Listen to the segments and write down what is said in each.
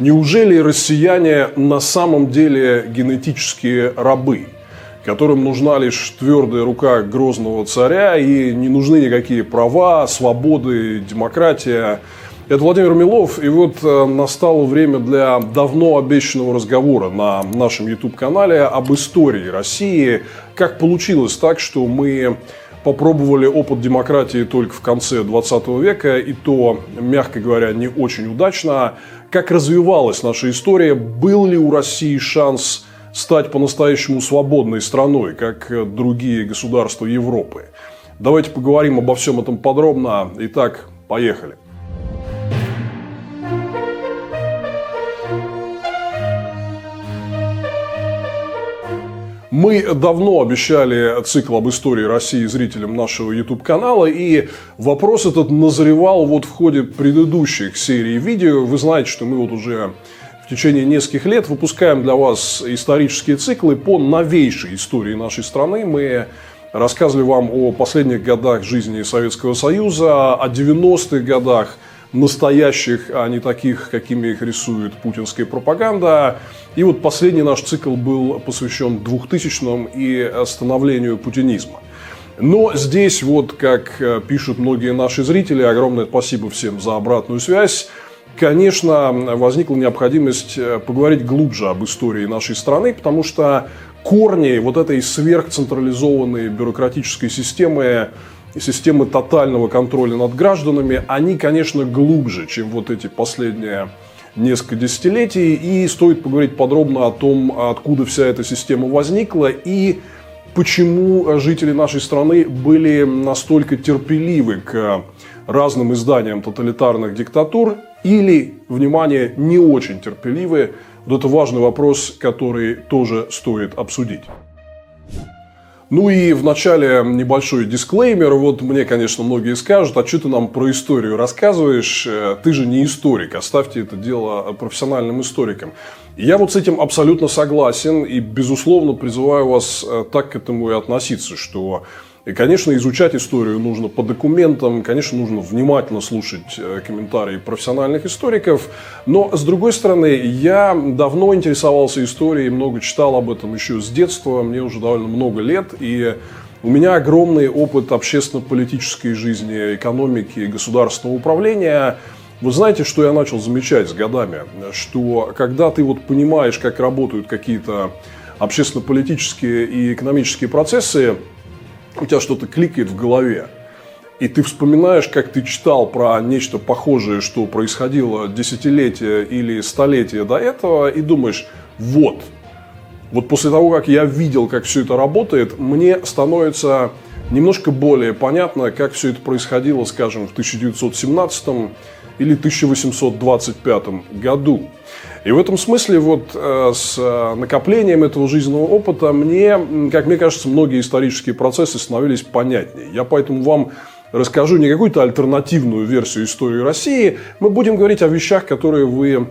Неужели россияне на самом деле генетические рабы, которым нужна лишь твердая рука грозного царя и не нужны никакие права, свободы, демократия? Это Владимир Милов, и вот э, настало время для давно обещанного разговора на нашем YouTube-канале об истории России. Как получилось так, что мы попробовали опыт демократии только в конце 20 века, и то, мягко говоря, не очень удачно. Как развивалась наша история, был ли у России шанс стать по-настоящему свободной страной, как другие государства Европы? Давайте поговорим обо всем этом подробно. Итак, поехали. Мы давно обещали цикл об истории России зрителям нашего YouTube-канала, и вопрос этот назревал вот в ходе предыдущих серий видео. Вы знаете, что мы вот уже в течение нескольких лет выпускаем для вас исторические циклы по новейшей истории нашей страны. Мы рассказывали вам о последних годах жизни Советского Союза, о 90-х годах – настоящих, а не таких, какими их рисует путинская пропаганда. И вот последний наш цикл был посвящен 2000-м и становлению путинизма. Но здесь, вот как э, пишут многие наши зрители, огромное спасибо всем за обратную связь, конечно, возникла необходимость э, поговорить глубже об истории нашей страны, потому что корни вот этой сверхцентрализованной бюрократической системы системы тотального контроля над гражданами, они, конечно, глубже, чем вот эти последние несколько десятилетий. И стоит поговорить подробно о том, откуда вся эта система возникла и почему жители нашей страны были настолько терпеливы к разным изданиям тоталитарных диктатур или, внимание, не очень терпеливы. Вот это важный вопрос, который тоже стоит обсудить. Ну и в начале небольшой дисклеймер. Вот мне, конечно, многие скажут, а что ты нам про историю рассказываешь? Э, ты же не историк, оставьте это дело профессиональным историкам. Я вот с этим абсолютно согласен и, безусловно, призываю вас э, так к этому и относиться, что и, конечно, изучать историю нужно по документам, конечно, нужно внимательно слушать э, комментарии профессиональных историков. Но, с другой стороны, я давно интересовался историей, много читал об этом еще с детства, мне уже довольно много лет. И у меня огромный опыт общественно-политической жизни, экономики, государственного управления. Вы знаете, что я начал замечать с годами? Что когда ты вот понимаешь, как работают какие-то общественно-политические и экономические процессы, у тебя что-то кликает в голове, и ты вспоминаешь, как ты читал про нечто похожее, что происходило десятилетия или столетия до этого, и думаешь, вот, вот после того, как я видел, как все это работает, мне становится немножко более понятно, как все это происходило, скажем, в 1917 или 1825 году. И в этом смысле вот э, с э, накоплением этого жизненного опыта мне, как мне кажется, многие исторические процессы становились понятнее. Я поэтому вам расскажу не какую-то альтернативную версию истории России, мы будем говорить о вещах, которые вы,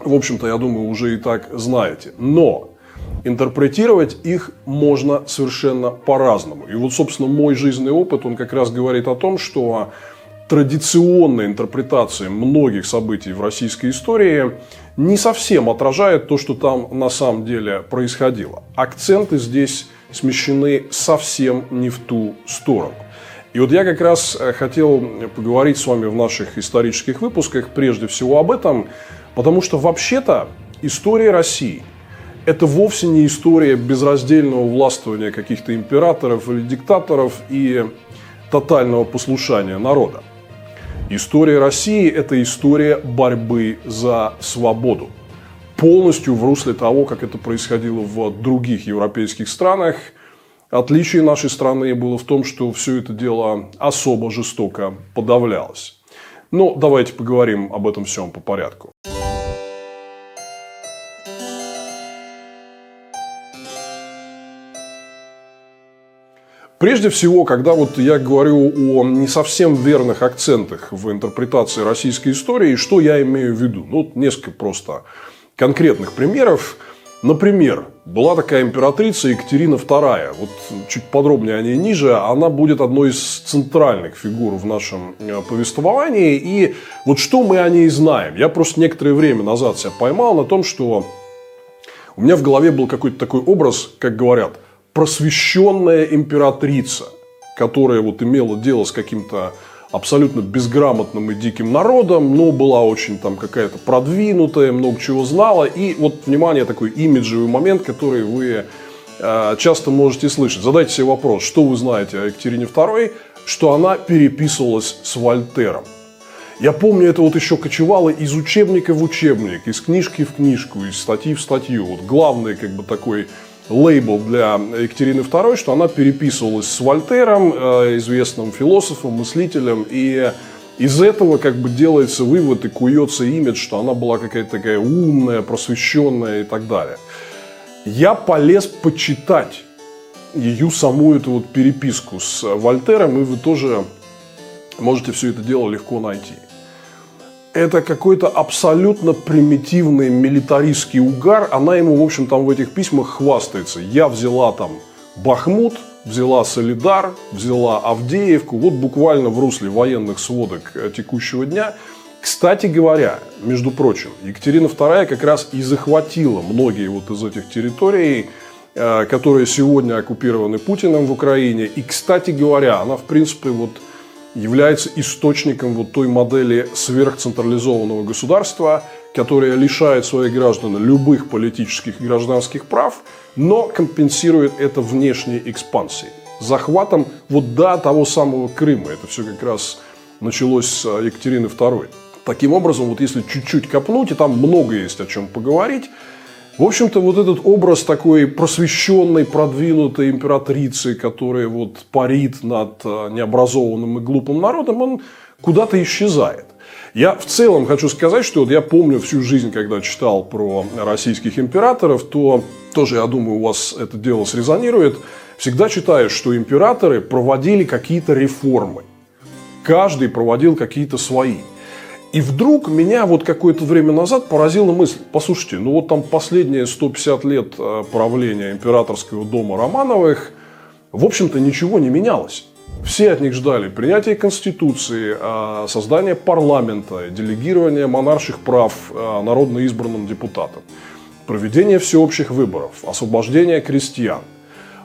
в общем-то, я думаю, уже и так знаете. Но интерпретировать их можно совершенно по-разному. И вот, собственно, мой жизненный опыт, он как раз говорит о том, что традиционная интерпретация многих событий в российской истории не совсем отражает то, что там на самом деле происходило. Акценты здесь смещены совсем не в ту сторону. И вот я как раз э, хотел поговорить с вами в наших исторических выпусках прежде всего об этом, потому что вообще-то история России – это вовсе не история безраздельного властвования каких-то императоров или диктаторов и тотального послушания народа. История России – это история борьбы за свободу. Полностью в русле того, как это происходило в других европейских странах. Отличие нашей страны было в том, что все это дело особо жестоко подавлялось. Но давайте поговорим об этом всем по порядку. Прежде всего, когда вот я говорю о не совсем верных акцентах в интерпретации российской истории, что я имею в виду? Ну, несколько просто конкретных примеров. Например, была такая императрица Екатерина II. Вот чуть подробнее о ней ниже. Она будет одной из центральных фигур в нашем э, повествовании. И вот что мы о ней знаем? Я просто некоторое время назад себя поймал на том, что у меня в голове был какой-то такой образ, как говорят, просвещенная императрица, которая вот имела дело с каким-то абсолютно безграмотным и диким народом, но была очень там какая-то продвинутая, много чего знала. И вот, внимание, такой имиджевый момент, который вы э, часто можете слышать. Задайте себе вопрос, что вы знаете о Екатерине II, что она переписывалась с Вольтером. Я помню, это вот еще кочевало из учебника в учебник, из книжки в книжку, из статьи в статью. Вот главный как бы такой лейбл для Екатерины II, что она переписывалась с Вольтером, э, известным философом, мыслителем, и из этого как бы делается вывод и куется имидж, что она была какая-то такая умная, просвещенная и так далее. Я полез почитать ее саму эту вот переписку с Вольтером, и вы тоже можете все это дело легко найти это какой-то абсолютно примитивный милитаристский угар. Она ему, в общем, там в этих письмах хвастается. Я взяла там Бахмут, взяла Солидар, взяла Авдеевку. Вот буквально в русле военных сводок э, текущего дня. Кстати говоря, между прочим, Екатерина II как раз и захватила многие вот из этих территорий, э, которые сегодня оккупированы Путиным в Украине. И, кстати говоря, она, в принципе, вот является источником вот той модели сверхцентрализованного государства, которая лишает своих граждан любых политических и гражданских прав, но компенсирует это внешней экспансией. Захватом вот до того самого Крыма. Это все как раз началось с Екатерины II. Таким образом, вот если чуть-чуть копнуть, и там много есть о чем поговорить, в общем-то, вот этот образ такой просвещенной, продвинутой императрицы, которая вот парит над э, необразованным и глупым народом, он куда-то исчезает. Я в целом хочу сказать, что вот я помню всю жизнь, когда читал про российских императоров, то тоже, я думаю, у вас это дело срезонирует. Всегда читаешь, что императоры проводили какие-то реформы. Каждый проводил какие-то свои. И вдруг меня вот какое-то время назад поразила мысль, послушайте, ну вот там последние 150 лет э, правления императорского дома Романовых, в общем-то ничего не менялось. Все от них ждали принятия Конституции, э, создания парламента, делегирования монарших прав э, народно избранным депутатам, проведения всеобщих выборов, освобождения крестьян.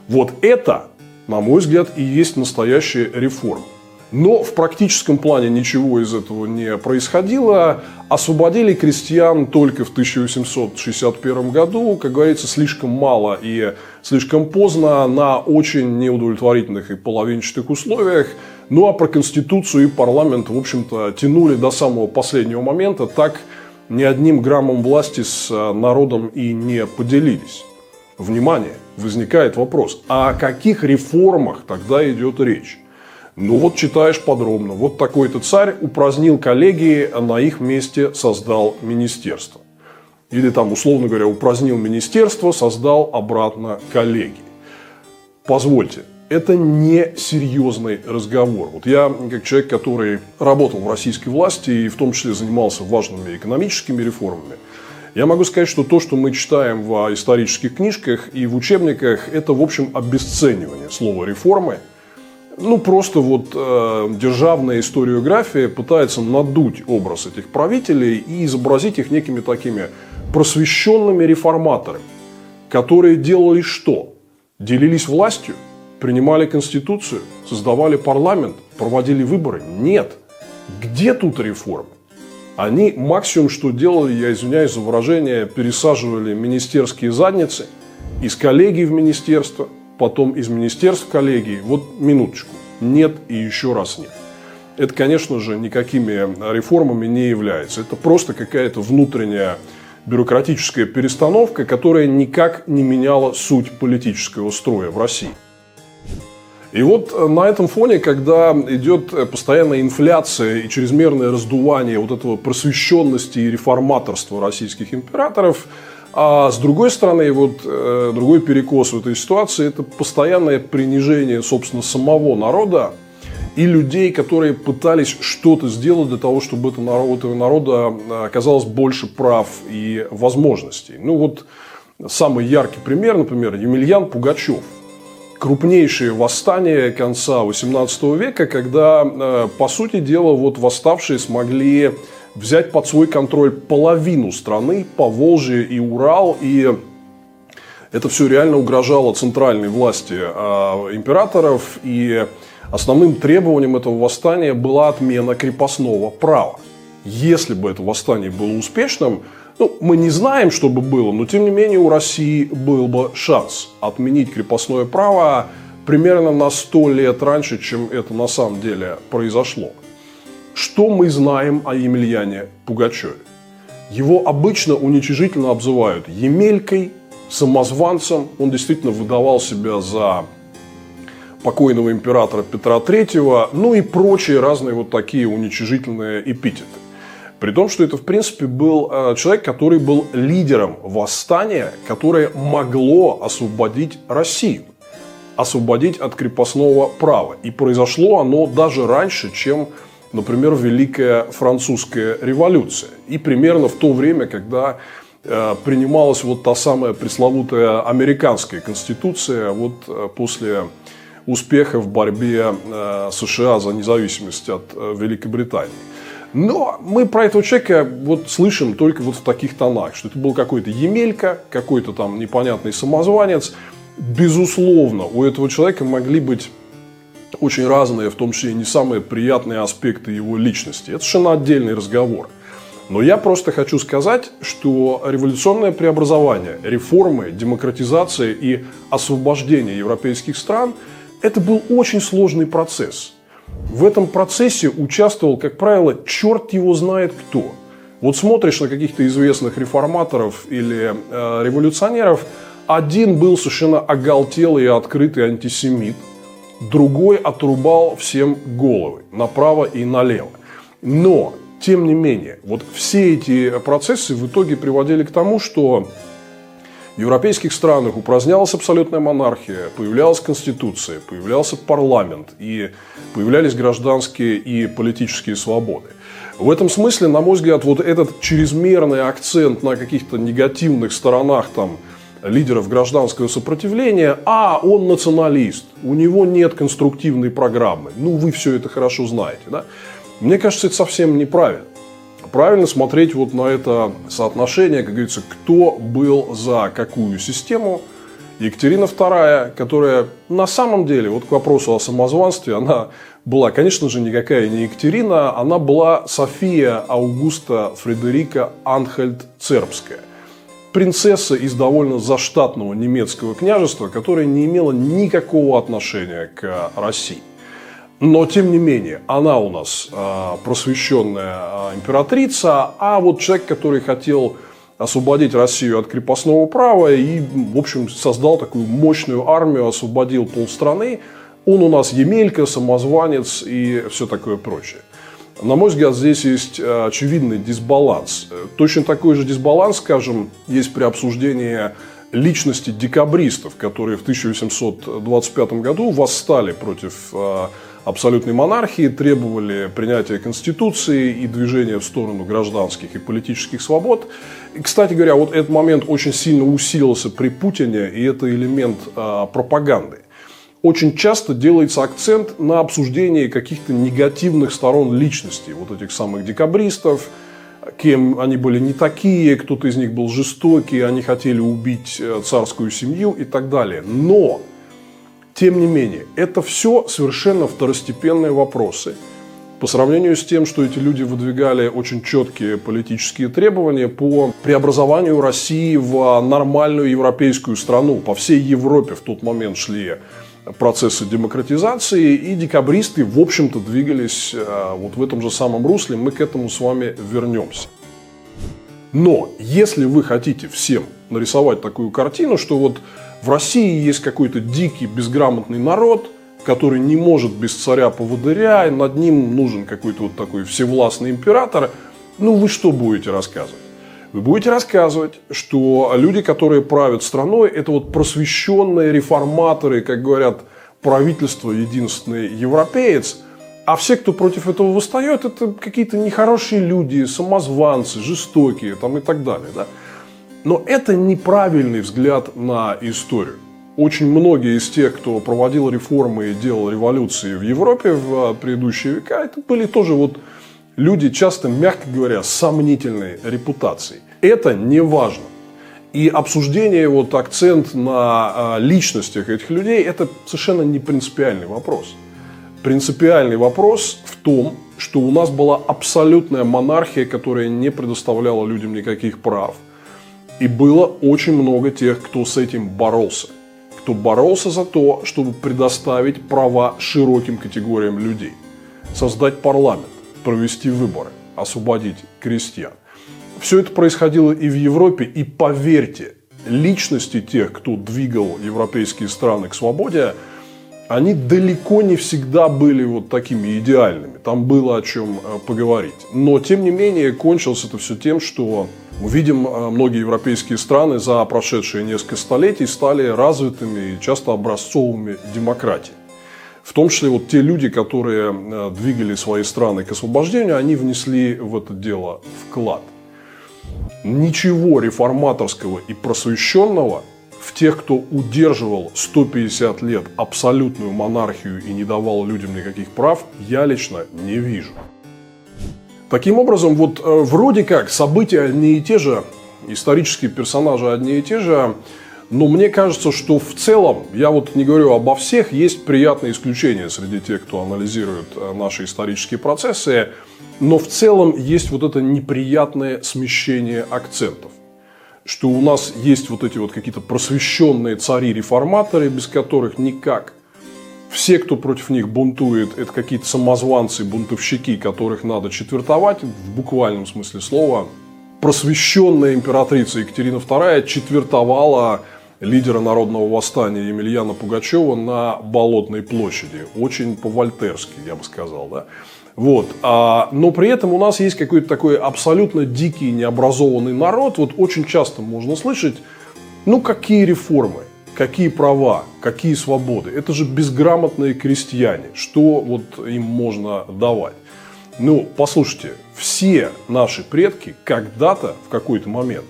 Вот это, на мой взгляд, и есть настоящая реформа. Но в практическом плане ничего из этого не происходило. Освободили крестьян только в 1861 году, как говорится, слишком мало и слишком поздно, на очень неудовлетворительных и половинчатых условиях. Ну а про Конституцию и парламент, в общем-то, тянули до самого последнего момента, так ни одним граммом власти с народом и не поделились. Внимание, возникает вопрос, а о каких реформах тогда идет речь? Ну вот читаешь подробно. Вот такой-то царь упразднил коллегии, а на их месте создал министерство. Или там, условно говоря, упразднил министерство, создал обратно коллегии. Позвольте, это не серьезный разговор. Вот я, как человек, который работал в российской власти и в том числе занимался важными экономическими реформами, я могу сказать, что то, что мы читаем в исторических книжках и в учебниках, это, в общем, обесценивание слова реформы – ну, просто вот э, державная историография пытается надуть образ этих правителей и изобразить их некими такими просвещенными реформаторами, которые делали что? Делились властью, принимали конституцию, создавали парламент, проводили выборы? Нет. Где тут реформы? Они максимум, что делали, я извиняюсь за выражение, пересаживали министерские задницы из коллегии в министерство – потом из министерств коллегии, вот минуточку, нет и еще раз нет. Это, конечно же, никакими реформами не является. Это просто какая-то внутренняя бюрократическая перестановка, которая никак не меняла суть политического строя в России. И вот на этом фоне, когда идет постоянная инфляция и чрезмерное раздувание вот этого просвещенности и реформаторства российских императоров – а с другой стороны, вот э, другой перекос в этой ситуации – это постоянное принижение, собственно, самого народа и людей, которые пытались что-то сделать для того, чтобы это народ, этого народа э, оказалось больше прав и возможностей. Ну вот Самый яркий пример, например, Емельян Пугачев. Крупнейшее восстание конца XVIII века, когда, э, по сути дела, вот восставшие смогли взять под свой контроль половину страны, Поволжье и Урал, и это все реально угрожало центральной власти э, императоров, и основным требованием этого восстания была отмена крепостного права. Если бы это восстание было успешным, ну, мы не знаем, что бы было, но тем не менее у России был бы шанс отменить крепостное право примерно на 100 лет раньше, чем это на самом деле произошло. Что мы знаем о Емельяне Пугачеве? Его обычно уничижительно обзывают Емелькой, самозванцем. Он действительно выдавал себя за покойного императора Петра III, ну и прочие разные вот такие уничижительные эпитеты. При том, что это, в принципе, был э, человек, который был лидером восстания, которое могло освободить Россию, освободить от крепостного права. И произошло оно даже раньше, чем, например, Великая Французская революция. И примерно в то время, когда Э, принималась вот та самая пресловутая американская конституция вот э, после успеха в борьбе э, США за независимость от Великобритании. Но мы про этого человека вот слышим только вот в таких тонах, что это был какой-то Емелька, какой-то там непонятный самозванец. Безусловно, у этого человека могли быть очень разные, в том числе и не самые приятные аспекты его личности. Это совершенно отдельный разговор – но я просто хочу сказать, что революционное преобразование, реформы, демократизация и освобождение европейских стран – это был очень сложный процесс. В этом процессе участвовал, как правило, черт его знает кто. Вот смотришь на каких-то известных реформаторов или э, революционеров, один был совершенно оголтелый и открытый антисемит, другой отрубал всем головы направо и налево. Но тем не менее, вот все эти процессы в итоге приводили к тому, что в европейских странах упразднялась абсолютная монархия, появлялась конституция, появлялся парламент и появлялись гражданские и политические свободы. В этом смысле, на мой взгляд, вот этот чрезмерный акцент на каких-то негативных сторонах там, лидеров гражданского сопротивления, а он националист, у него нет конструктивной программы. Ну, вы все это хорошо знаете. Да? Мне кажется, это совсем неправильно. Правильно смотреть вот на это соотношение, как говорится, кто был за какую систему. Екатерина II, которая на самом деле, вот к вопросу о самозванстве, она была, конечно же, никакая не Екатерина, она была София Аугуста Фредерика Анхельд Цербская. Принцесса из довольно заштатного немецкого княжества, которая не имела никакого отношения к России. Но, тем не менее, она у нас э, просвещенная э, императрица, а вот человек, который хотел освободить Россию от крепостного права и, в общем, создал такую мощную армию, освободил полстраны, он у нас Емелька, самозванец и все такое прочее. На мой взгляд, здесь есть э, очевидный дисбаланс. Точно такой же дисбаланс, скажем, есть при обсуждении личности декабристов, которые в 1825 году восстали против абсолютной монархии, требовали принятия Конституции и движения в сторону гражданских и политических свобод. И, кстати говоря, вот этот момент очень сильно усилился при Путине, и это элемент э, пропаганды. Очень часто делается акцент на обсуждении каких-то негативных сторон личности, вот этих самых декабристов, кем они были не такие, кто-то из них был жестокий, они хотели убить э, царскую семью и так далее. Но тем не менее, это все совершенно второстепенные вопросы по сравнению с тем, что эти люди выдвигали очень четкие политические требования по преобразованию России в нормальную европейскую страну. По всей Европе в тот момент шли процессы демократизации, и декабристы, в общем-то, двигались э, вот в этом же самом русле. Мы к этому с вами вернемся. Но если вы хотите всем нарисовать такую картину, что вот в России есть какой-то дикий, безграмотный народ, который не может без царя-поводыря, и над ним нужен какой-то вот такой всевластный император. Ну, вы что будете рассказывать? Вы будете рассказывать, что люди, которые правят страной, это вот просвещенные реформаторы, как говорят, правительство единственный европеец, а все, кто против этого восстает, это какие-то нехорошие люди, самозванцы, жестокие там и так далее. Да? Но это неправильный взгляд на историю. Очень многие из тех, кто проводил реформы и делал революции в Европе в предыдущие века, это были тоже вот люди, часто, мягко говоря, сомнительной репутацией. Это не важно. И обсуждение, вот акцент на а, личностях этих людей, это совершенно не принципиальный вопрос. Принципиальный вопрос в том, что у нас была абсолютная монархия, которая не предоставляла людям никаких прав. И было очень много тех, кто с этим боролся. Кто боролся за то, чтобы предоставить права широким категориям людей. Создать парламент, провести выборы, освободить крестьян. Все это происходило и в Европе, и поверьте, личности тех, кто двигал европейские страны к свободе, они далеко не всегда были вот такими идеальными. Там было о чем э, поговорить. Но, тем не менее, кончилось это все тем, что мы видим, э, многие европейские страны за прошедшие несколько столетий стали развитыми и часто образцовыми демократий. В том числе вот те люди, которые э, двигали свои страны к освобождению, они внесли в это дело вклад ничего реформаторского и просвещенного в тех, кто удерживал 150 лет абсолютную монархию и не давал людям никаких прав, я лично не вижу. Таким образом, вот э, вроде как события одни и те же, исторические персонажи одни и те же, но мне кажется, что в целом, я вот не говорю обо всех, есть приятные исключения среди тех, кто анализирует э, наши исторические процессы. Но в целом есть вот это неприятное смещение акцентов. Что у нас есть вот эти вот какие-то просвещенные цари-реформаторы, без которых никак. Все, кто против них бунтует, это какие-то самозванцы, бунтовщики, которых надо четвертовать в буквальном смысле слова. Просвещенная императрица Екатерина II четвертовала лидера народного восстания Емельяна Пугачева на Болотной площади. Очень по-вольтерски, я бы сказал. Да? Вот. А, но при этом у нас есть какой-то такой абсолютно дикий, необразованный народ. Вот очень часто можно слышать, ну какие реформы, какие права, какие свободы. Это же безграмотные крестьяне. Что вот им можно давать? Ну, послушайте, все наши предки когда-то, в какой-то момент,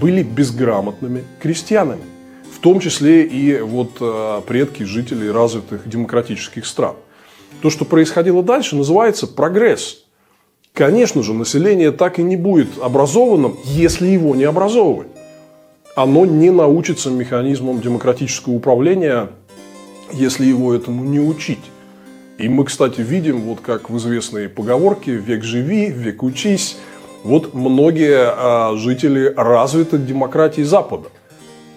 были безграмотными крестьянами том числе и вот э, предки жителей развитых демократических стран. То, что происходило дальше, называется прогресс. Конечно же, население так и не будет образованным, если его не образовывать. Оно не научится механизмам демократического управления, если его этому не учить. И мы, кстати, видим, вот как в известной поговорке «век живи, век учись», вот многие а, жители развитых демократий Запада –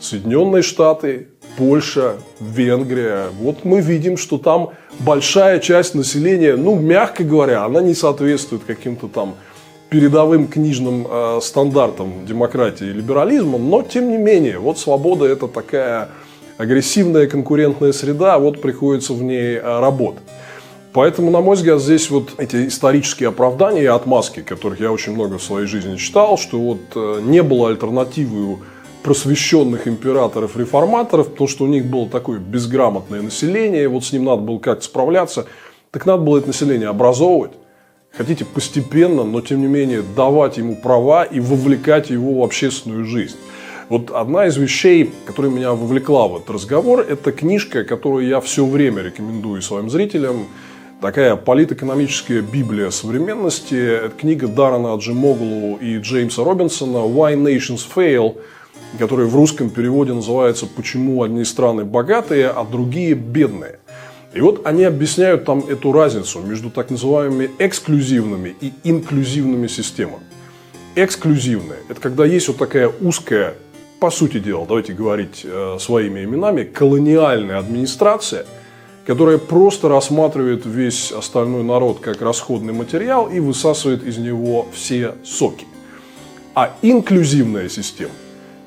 Соединенные Штаты, Польша, Венгрия. Вот мы видим, что там большая часть населения, ну, мягко говоря, она не соответствует каким-то там передовым книжным э, стандартам демократии и либерализма, но тем не менее, вот свобода это такая агрессивная конкурентная среда, вот приходится в ней э, работать. Поэтому, на мой взгляд, здесь вот эти исторические оправдания и отмазки, которых я очень много в своей жизни читал, что вот э, не было альтернативы просвещенных императоров-реформаторов, потому что у них было такое безграмотное население, и вот с ним надо было как-то справляться. Так надо было это население образовывать. Хотите постепенно, но тем не менее давать ему права и вовлекать его в общественную жизнь. Вот одна из вещей, которая меня вовлекла в этот разговор, это книжка, которую я все время рекомендую своим зрителям. Такая политэкономическая библия современности. Это книга Даррена Аджимоглу и Джеймса Робинсона «Why Nations Fail» который в русском переводе называется «Почему одни страны богатые, а другие бедные». И вот они объясняют там эту разницу между так называемыми эксклюзивными и инклюзивными системами. Эксклюзивные – это когда есть вот такая узкая, по сути дела, давайте говорить э, своими именами, колониальная администрация, которая просто рассматривает весь остальной народ как расходный материал и высасывает из него все соки. А инклюзивная система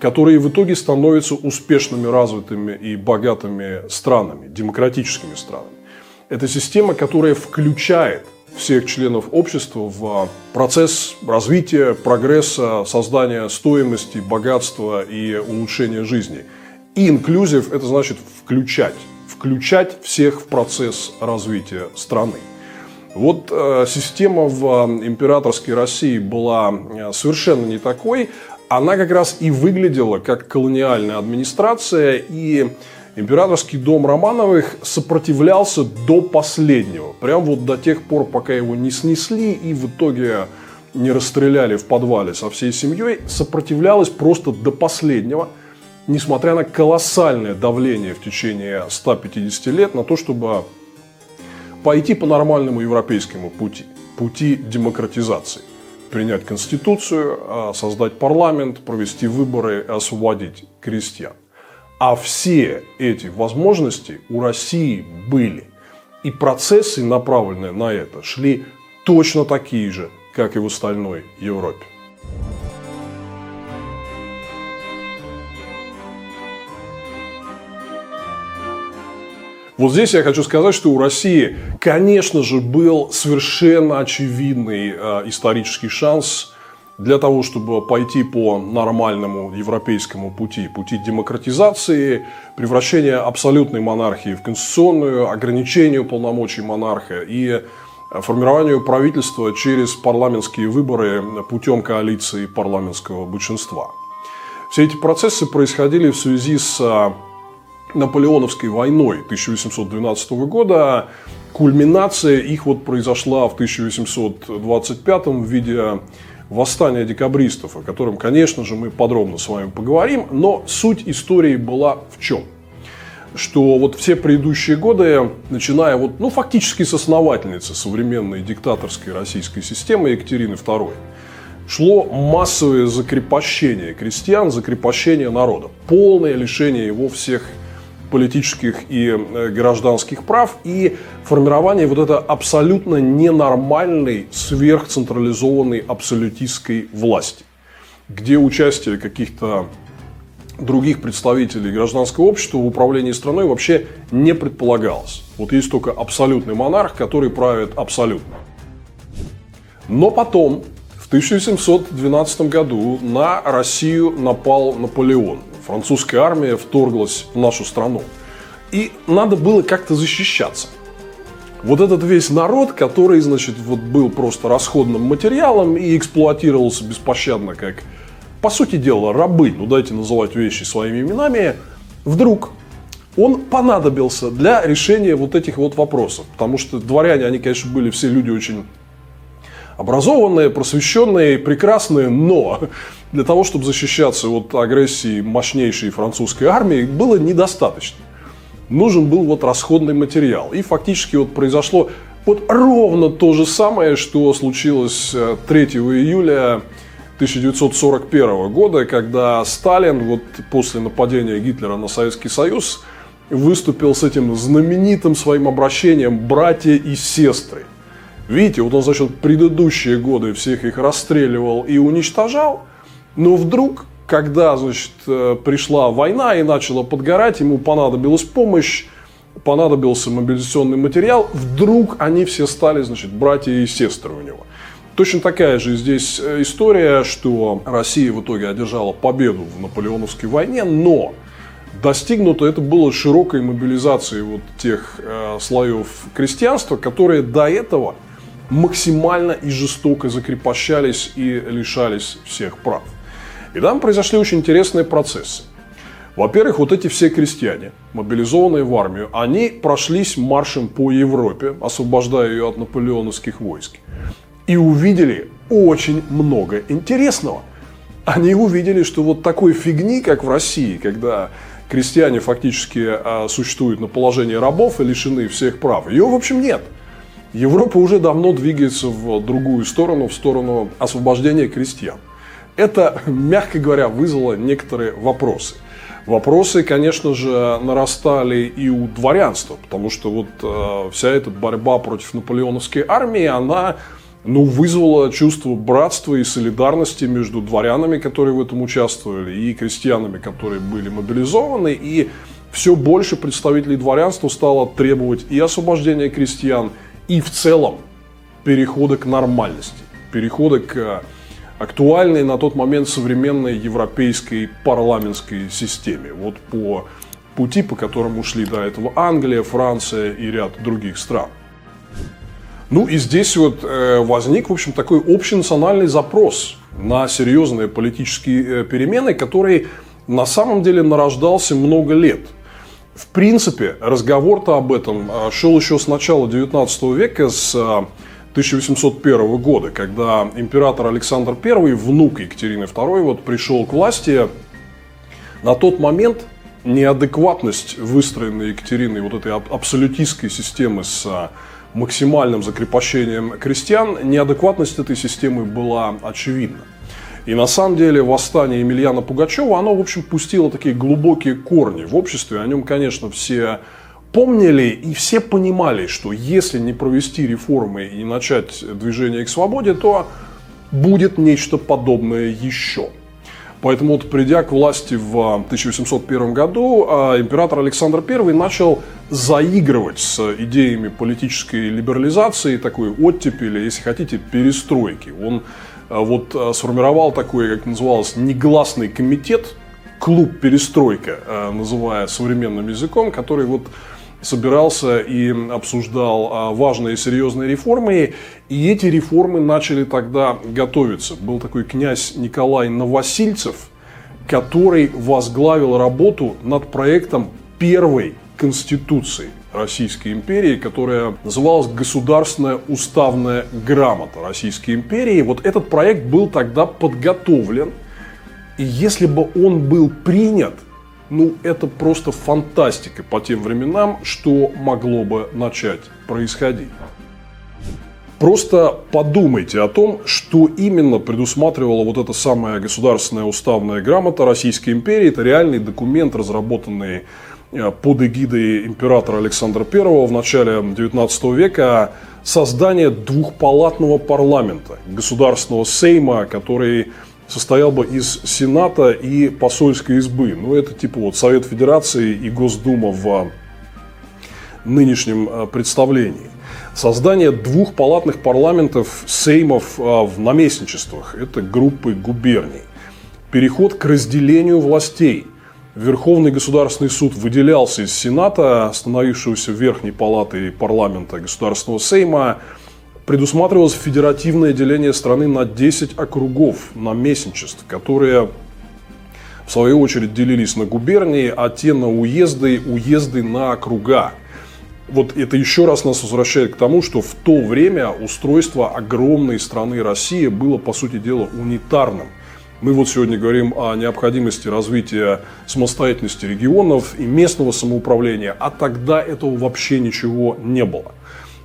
которые в итоге становятся успешными, развитыми и богатыми странами, демократическими странами. Это система, которая включает всех членов общества в процесс развития, прогресса, создания стоимости, богатства и улучшения жизни. И инклюзив – это значит включать. Включать всех в процесс развития страны. Вот э, система в э, императорской России была э, совершенно не такой, она как раз и выглядела как колониальная администрация, и императорский дом Романовых сопротивлялся до последнего. Прям вот до тех пор, пока его не снесли и в итоге не расстреляли в подвале со всей семьей, сопротивлялась просто до последнего, несмотря на колоссальное давление в течение 150 лет на то, чтобы пойти по нормальному европейскому пути, пути демократизации. Принять конституцию, а, создать парламент, провести выборы и освободить крестьян. А все эти возможности у России были. И процессы, направленные на это, шли точно такие же, как и в остальной Европе. Вот здесь я хочу сказать, что у России, конечно же, был совершенно очевидный э, исторический шанс для того, чтобы пойти по нормальному европейскому пути, пути демократизации, превращения абсолютной монархии в конституционную, ограничению полномочий монарха и формированию правительства через парламентские выборы путем коалиции парламентского большинства. Все эти процессы происходили в связи с а, Наполеоновской войной 1812 года. Кульминация их вот произошла в 1825 в виде восстания декабристов, о котором, конечно же, мы подробно с вами поговорим. Но суть истории была в чем? Что вот все предыдущие годы, начиная вот, ну, фактически с основательницы современной диктаторской российской системы Екатерины II, шло массовое закрепощение крестьян, закрепощение народа, полное лишение его всех политических и э, гражданских прав и формирование вот этой абсолютно ненормальной сверхцентрализованной абсолютистской власти, где участие каких-то других представителей гражданского общества в управлении страной вообще не предполагалось. Вот есть только абсолютный монарх, который правит абсолютно. Но потом, в 1712 году, на Россию напал Наполеон французская армия вторглась в нашу страну. И надо было как-то защищаться. Вот этот весь народ, который, значит, вот был просто расходным материалом и эксплуатировался беспощадно, как, по сути дела, рабы, ну дайте называть вещи своими именами, вдруг он понадобился для решения вот этих вот вопросов. Потому что дворяне, они, конечно, были все люди очень образованные, просвещенные, прекрасные, но для того, чтобы защищаться от агрессии мощнейшей французской армии, было недостаточно. Нужен был вот расходный материал. И фактически вот произошло вот ровно то же самое, что случилось 3 э, июля 1941 года, когда Сталин вот после нападения Гитлера на Советский Союз выступил с этим знаменитым своим обращением «братья и сестры». Видите, вот он за счет предыдущие годы всех их расстреливал и уничтожал, но вдруг, когда значит, э, пришла война и начала подгорать, ему понадобилась помощь, понадобился мобилизационный материал, вдруг они все стали значит, братья и сестры у него. Точно такая же здесь э, история, что Россия в итоге одержала победу в Наполеоновской войне, но достигнуто это было широкой мобилизацией вот тех э, слоев крестьянства, которые до этого максимально и жестоко закрепощались и лишались всех прав. И там произошли очень интересные процессы. Во-первых, вот эти все крестьяне, мобилизованные в армию, они прошлись маршем по Европе, освобождая ее от наполеоновских войск. И увидели очень много интересного. Они увидели, что вот такой фигни, как в России, когда крестьяне фактически а, существуют на положении рабов и лишены всех прав, ее, в общем, нет – Европа уже давно двигается в другую сторону, в сторону освобождения крестьян. Это, мягко говоря, вызвало некоторые вопросы. Вопросы, конечно же, нарастали и у дворянства, потому что вот э, вся эта борьба против наполеоновской армии, она ну, вызвала чувство братства и солидарности между дворянами, которые в этом участвовали, и крестьянами, которые были мобилизованы. И все больше представителей дворянства стало требовать и освобождения крестьян, и в целом перехода к нормальности, перехода к актуальной на тот момент современной европейской парламентской системе. Вот по пути, по которому шли до этого Англия, Франция и ряд других стран. Ну и здесь вот э, возник, в общем, такой общенациональный запрос на серьезные политические перемены, который на самом деле нарождался много лет. В принципе, разговор-то об этом шел еще с начала 19 века, с 1801 года, когда император Александр I, внук Екатерины II, вот пришел к власти, на тот момент неадекватность выстроенной Екатериной вот этой абсолютистской системы с а, максимальным закрепощением крестьян, неадекватность этой системы была очевидна. И на самом деле восстание Емельяна Пугачева, оно, в общем, пустило такие глубокие корни в обществе. О нем, конечно, все помнили и все понимали, что если не провести реформы и не начать движение к свободе, то будет нечто подобное еще. Поэтому вот придя к власти в 1801 году, а, император Александр I начал заигрывать с идеями политической либерализации, такой оттепели, если хотите, перестройки. Он а, вот а, сформировал такой, как называлось, негласный комитет, клуб «Перестройка», называя современным языком, который вот собирался и обсуждал а, важные и серьезные реформы. И эти реформы начали тогда готовиться. Был такой князь Николай Новосильцев, который возглавил работу над проектом первой Конституции Российской империи, которая называлась Государственная уставная грамота Российской империи. Вот этот проект был тогда подготовлен. И если бы он был принят – ну, это просто фантастика по тем временам, что могло бы начать происходить. Просто подумайте о том, что именно предусматривала вот эта самая государственная уставная грамота Российской империи. Это реальный документ, разработанный под эгидой императора Александра I в начале 19 века создание двухпалатного парламента, государственного сейма, который состоял бы из Сената и посольской избы. Ну, это типа вот Совет Федерации и Госдума в нынешнем э, представлении. Создание двух палатных парламентов, сеймов э, в наместничествах – это группы губерний. Переход к разделению властей. Верховный государственный суд выделялся из Сената, становившегося верхней палатой парламента Государственного Сейма – предусматривалось федеративное деление страны на 10 округов, на местничеств, которые в свою очередь делились на губернии, а те на уезды, уезды на округа. Вот это еще раз нас возвращает к тому, что в то время устройство огромной страны России было, по сути дела, унитарным. Мы вот сегодня говорим о необходимости развития самостоятельности регионов и местного самоуправления, а тогда этого вообще ничего не было.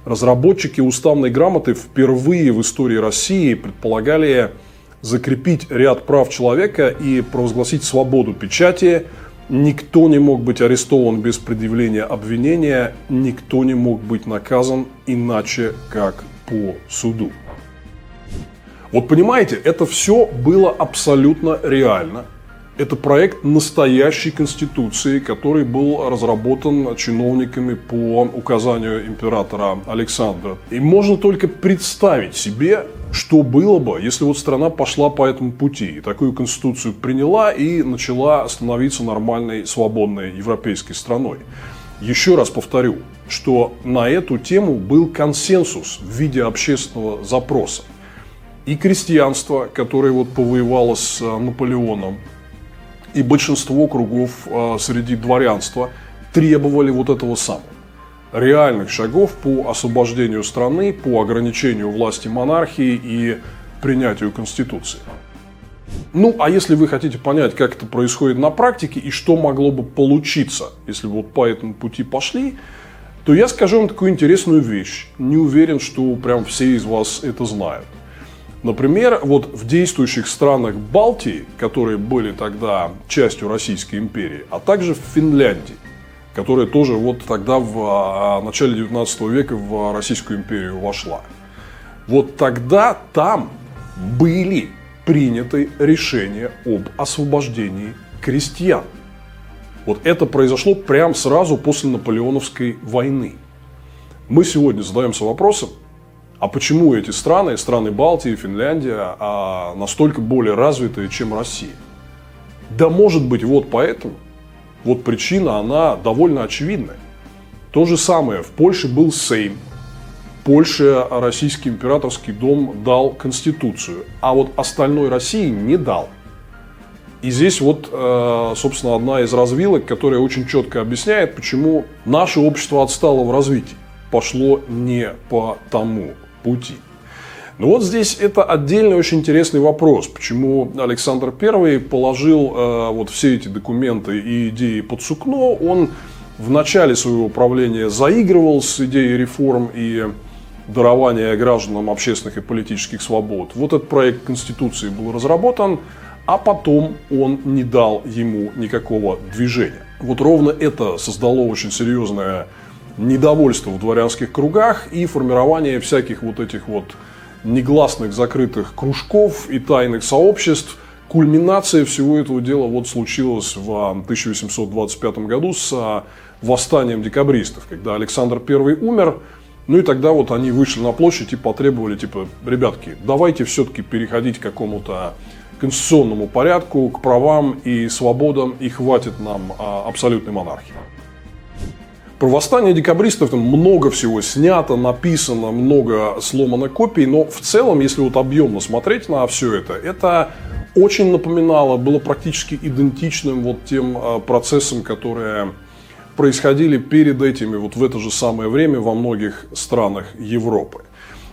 Разработчики уставной грамоты впервые в истории России предполагали закрепить ряд прав человека и провозгласить свободу печати. Никто не мог быть арестован без предъявления обвинения, никто не мог быть наказан иначе, как по суду. Вот понимаете, это все было абсолютно реально. Это проект настоящей конституции, который был разработан чиновниками по указанию императора Александра. И можно только представить себе, что было бы, если вот страна пошла по этому пути, и такую конституцию приняла и начала становиться нормальной, свободной европейской страной. Еще раз повторю, что на эту тему был консенсус в виде общественного запроса. И крестьянство, которое вот повоевало с Наполеоном, и большинство кругов а, среди дворянства требовали вот этого самого. Реальных шагов по освобождению страны, по ограничению власти монархии и принятию Конституции. Ну, а если вы хотите понять, как это происходит на практике и что могло бы получиться, если вот по этому пути пошли, то я скажу вам такую интересную вещь. Не уверен, что прям все из вас это знают. Например, вот в действующих странах Балтии, которые были тогда частью Российской империи, а также в Финляндии, которая тоже вот тогда в а, начале 19 века в Российскую империю вошла. Вот тогда там были приняты решения об освобождении крестьян. Вот это произошло прямо сразу после Наполеоновской войны. Мы сегодня задаемся вопросом, а почему эти страны, страны Балтии, Финляндия, а, настолько более развитые, чем Россия? Да может быть вот поэтому. Вот причина, она довольно очевидная. То же самое, в Польше был Сейм, Польше российский императорский дом дал конституцию, а вот остальной России не дал. И здесь вот, э, собственно, одна из развилок, которая очень четко объясняет, почему наше общество отстало в развитии, пошло не по тому пути. Но вот здесь это отдельный очень интересный вопрос, почему Александр I положил э, вот все эти документы и идеи под сукно. Он в начале своего правления заигрывал с идеей реформ и дарования гражданам общественных и политических свобод. Вот этот проект Конституции был разработан, а потом он не дал ему никакого движения. Вот ровно это создало очень серьезное недовольство в дворянских кругах и формирование всяких вот этих вот негласных закрытых кружков и тайных сообществ. Кульминация всего этого дела вот случилась в 1825 году с а, восстанием декабристов, когда Александр I умер, ну и тогда вот они вышли на площадь и потребовали, типа, ребятки, давайте все-таки переходить к какому-то конституционному порядку, к правам и свободам, и хватит нам а, абсолютной монархии. Про восстание декабристов там много всего снято, написано, много сломано копий, но в целом, если вот объемно смотреть на все это, это очень напоминало, было практически идентичным вот тем а, процессам, которые происходили перед этими вот в это же самое время во многих странах Европы.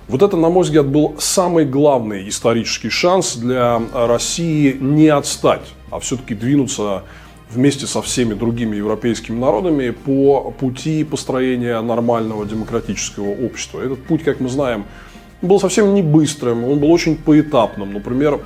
Вот это, на мой взгляд, был самый главный исторический шанс для России не отстать, а все-таки двинуться вместе со всеми другими европейскими народами по пути построения нормального демократического общества. Этот путь, как мы знаем, был совсем не быстрым, он был очень поэтапным. Например,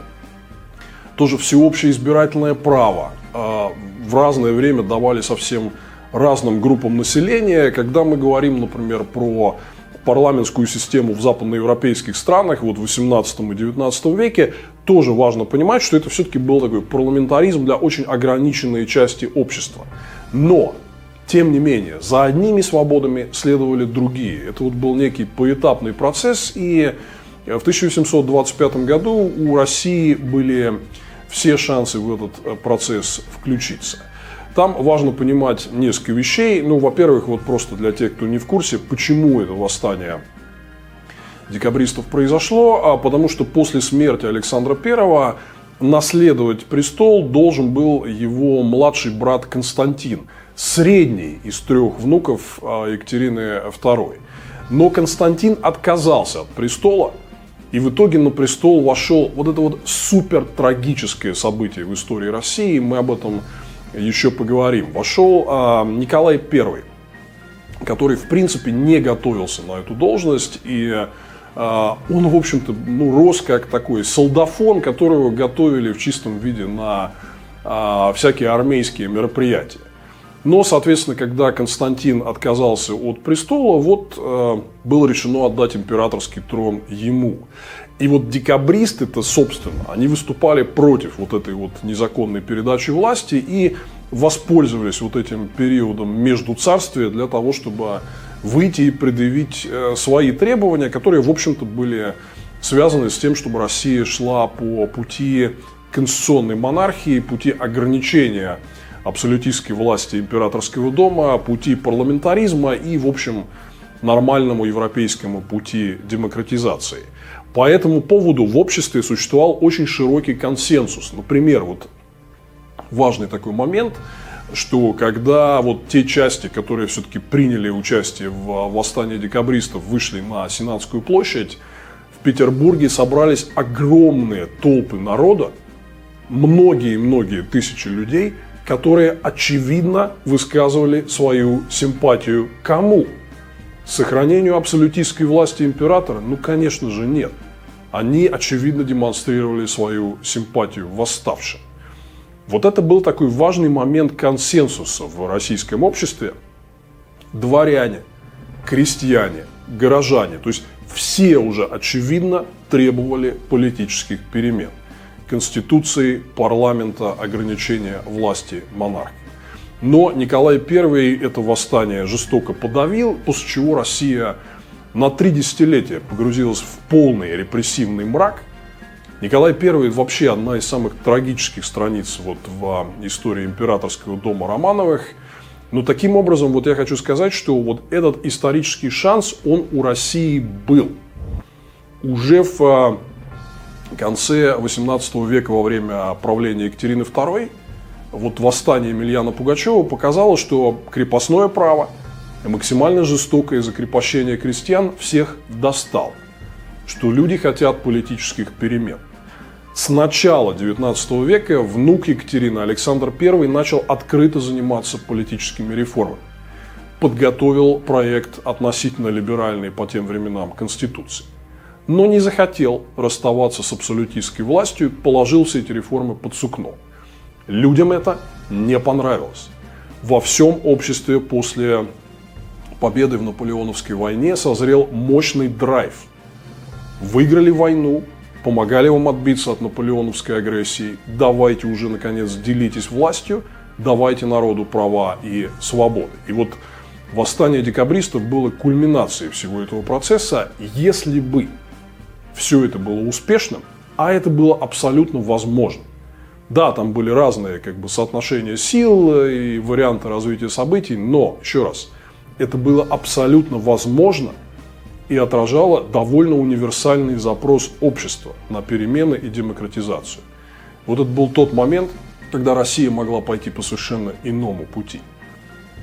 тоже всеобщее избирательное право а, в разное время давали совсем разным группам населения. Когда мы говорим, например, про парламентскую систему в западноевропейских странах вот в 18 и 19 веке, тоже важно понимать, что это все-таки был такой парламентаризм для очень ограниченной части общества. Но, тем не менее, за одними свободами следовали другие. Это вот был некий поэтапный процесс, и в 1825 году у России были все шансы в этот э, процесс включиться. Там важно понимать несколько вещей. Ну, во-первых, вот просто для тех, кто не в курсе, почему это восстание декабристов произошло, а потому что после смерти Александра I наследовать престол должен был его младший брат Константин, средний из трех внуков а, Екатерины II. Но Константин отказался от престола, и в итоге на престол вошел вот это вот супер трагическое событие в истории России. Мы об этом еще поговорим. Вошел а, Николай I, который, в принципе, не готовился на эту должность. И а, он, в общем-то, ну, рос как такой солдафон, которого готовили в чистом виде на а, всякие армейские мероприятия. Но, соответственно, когда Константин отказался от престола, вот э, было решено отдать императорский трон ему. И вот декабристы-то, собственно, они выступали против вот этой вот незаконной передачи власти и воспользовались вот этим периодом между царствия для того, чтобы выйти и предъявить э, свои требования, которые, в общем-то, были связаны с тем, чтобы Россия шла по пути конституционной монархии, пути ограничения абсолютистской власти императорского дома, пути парламентаризма и, в общем, нормальному европейскому пути демократизации. По этому поводу в обществе существовал очень широкий консенсус. Например, вот важный такой момент, что когда вот те части, которые все-таки приняли участие в восстании декабристов, вышли на Сенатскую площадь, в Петербурге собрались огромные толпы народа, многие-многие тысячи людей, которые очевидно высказывали свою симпатию кому? Сохранению абсолютистской власти императора? Ну, конечно же, нет они, очевидно, демонстрировали свою симпатию восставшим. Вот это был такой важный момент консенсуса в российском обществе. Дворяне, крестьяне, горожане, то есть все уже, очевидно, требовали политических перемен. Конституции, парламента, ограничения власти монархии. Но Николай I это восстание жестоко подавил, после чего Россия на три десятилетия погрузилась в полный репрессивный мрак. Николай I вообще одна из самых трагических страниц вот в истории императорского дома Романовых. Но таким образом, вот я хочу сказать, что вот этот исторический шанс, он у России был. Уже в а, конце 18 века во время правления Екатерины II вот восстание Емельяна Пугачева показало, что крепостное право максимально жестокое закрепощение крестьян всех достал, что люди хотят политических перемен. С начала 19 века внук Екатерины Александр I начал открыто заниматься политическими реформами. Подготовил проект относительно либеральной по тем временам Конституции. Но не захотел расставаться с абсолютистской властью, положил все эти реформы под сукно. Людям это не понравилось. Во всем обществе после победы в Наполеоновской войне созрел мощный драйв. Выиграли войну, помогали вам отбиться от наполеоновской агрессии, давайте уже, наконец, делитесь властью, давайте народу права и свободы. И вот восстание декабристов было кульминацией всего этого процесса, если бы все это было успешным, а это было абсолютно возможно. Да, там были разные как бы, соотношения сил и варианты развития событий, но, еще раз, это было абсолютно возможно – и отражала довольно универсальный запрос общества на перемены и демократизацию. Вот это был тот момент, когда Россия могла пойти по совершенно иному пути.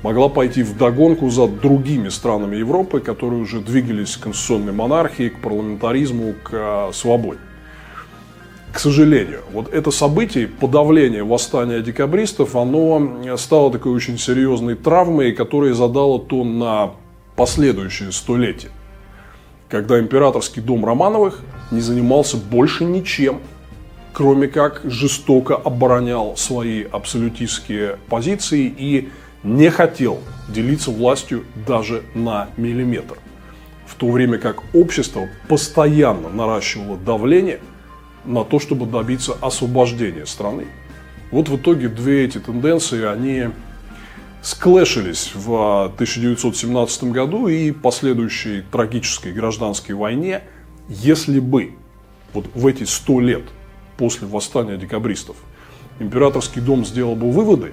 Могла пойти в догонку за другими странами Европы, которые уже двигались к конституционной монархии, к парламентаризму, к а, свободе. К сожалению, вот это событие, подавление восстания декабристов, оно стало такой очень серьезной травмой, которая задала тон на последующие столетия когда императорский дом Романовых не занимался больше ничем, кроме как жестоко оборонял свои абсолютистские позиции и не хотел делиться властью даже на миллиметр. В то время как общество постоянно наращивало давление на то, чтобы добиться освобождения страны. Вот в итоге две эти тенденции, они склешились в 1917 году и последующей трагической гражданской войне, если бы вот в эти сто лет после восстания декабристов императорский дом сделал бы выводы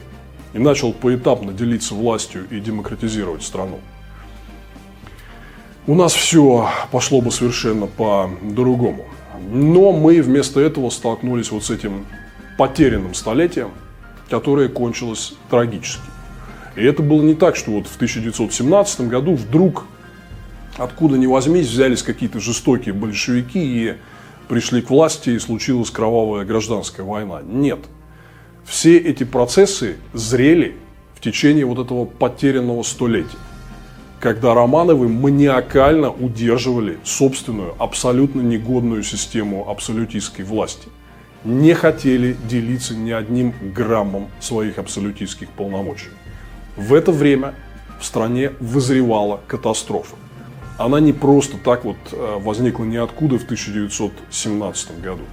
и начал поэтапно делиться властью и демократизировать страну, у нас все пошло бы совершенно по-другому. Но мы вместо этого столкнулись вот с этим потерянным столетием, которое кончилось трагически. И это было не так, что вот в 1917 году вдруг откуда ни возьмись взялись какие-то жестокие большевики и пришли к власти и случилась кровавая гражданская война. Нет. Все эти процессы зрели в течение вот этого потерянного столетия, когда Романовы маниакально удерживали собственную абсолютно негодную систему абсолютистской власти. Не хотели делиться ни одним граммом своих абсолютистских полномочий. В это время в стране вызревала катастрофа. Она не просто так вот э, возникла ниоткуда в 1917 году.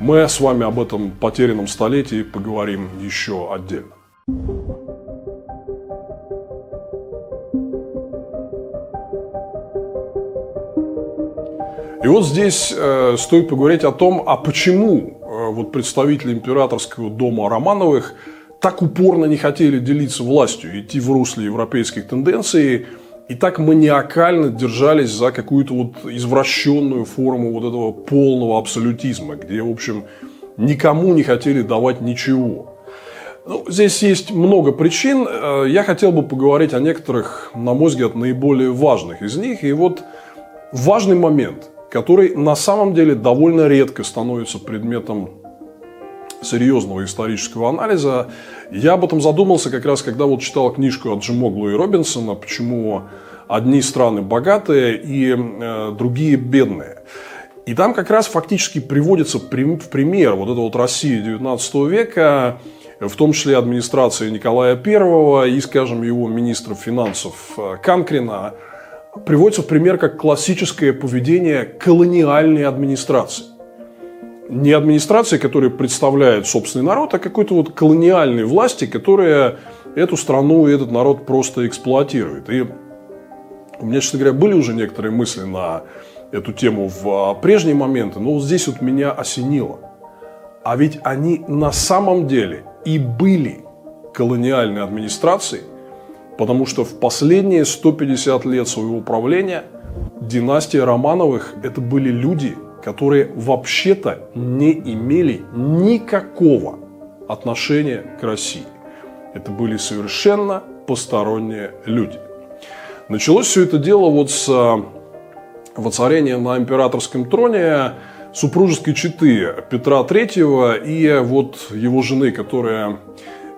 Мы с вами об этом потерянном столетии поговорим еще отдельно. Вот здесь э, стоит поговорить о том, а почему э, вот представители императорского дома Романовых – так упорно не хотели делиться властью, идти в русле европейских тенденций, и так маниакально держались за какую-то вот извращенную форму вот этого полного абсолютизма, где, в общем, никому не хотели давать ничего. Ну, здесь есть много причин. Э, я хотел бы поговорить о некоторых, на мой взгляд, наиболее важных из них. И вот важный момент, который на самом деле довольно редко становится предметом серьезного исторического анализа. Я об этом задумался как раз, когда вот читал книжку от Джимоглу и Робинсона «Почему одни страны богатые и э, другие бедные». И там как раз фактически приводится в пример вот эта вот Россия 19 века, в том числе администрация Николая I и, скажем, его министра финансов э, Канкрина, приводится в пример как классическое поведение колониальной администрации не администрации, которая представляет собственный народ, а какой-то вот колониальной власти, которая эту страну и этот народ просто эксплуатирует. И у меня, честно говоря, были уже некоторые мысли на эту тему в а, прежние моменты, но вот здесь вот меня осенило. А ведь они на самом деле и были колониальной администрацией, Потому что в последние 150 лет своего правления династия Романовых – это были люди, которые вообще-то не имели никакого отношения к России. Это были совершенно посторонние люди. Началось все это дело вот с э, воцарения на императорском троне супружеской четы Петра III и вот его жены, которая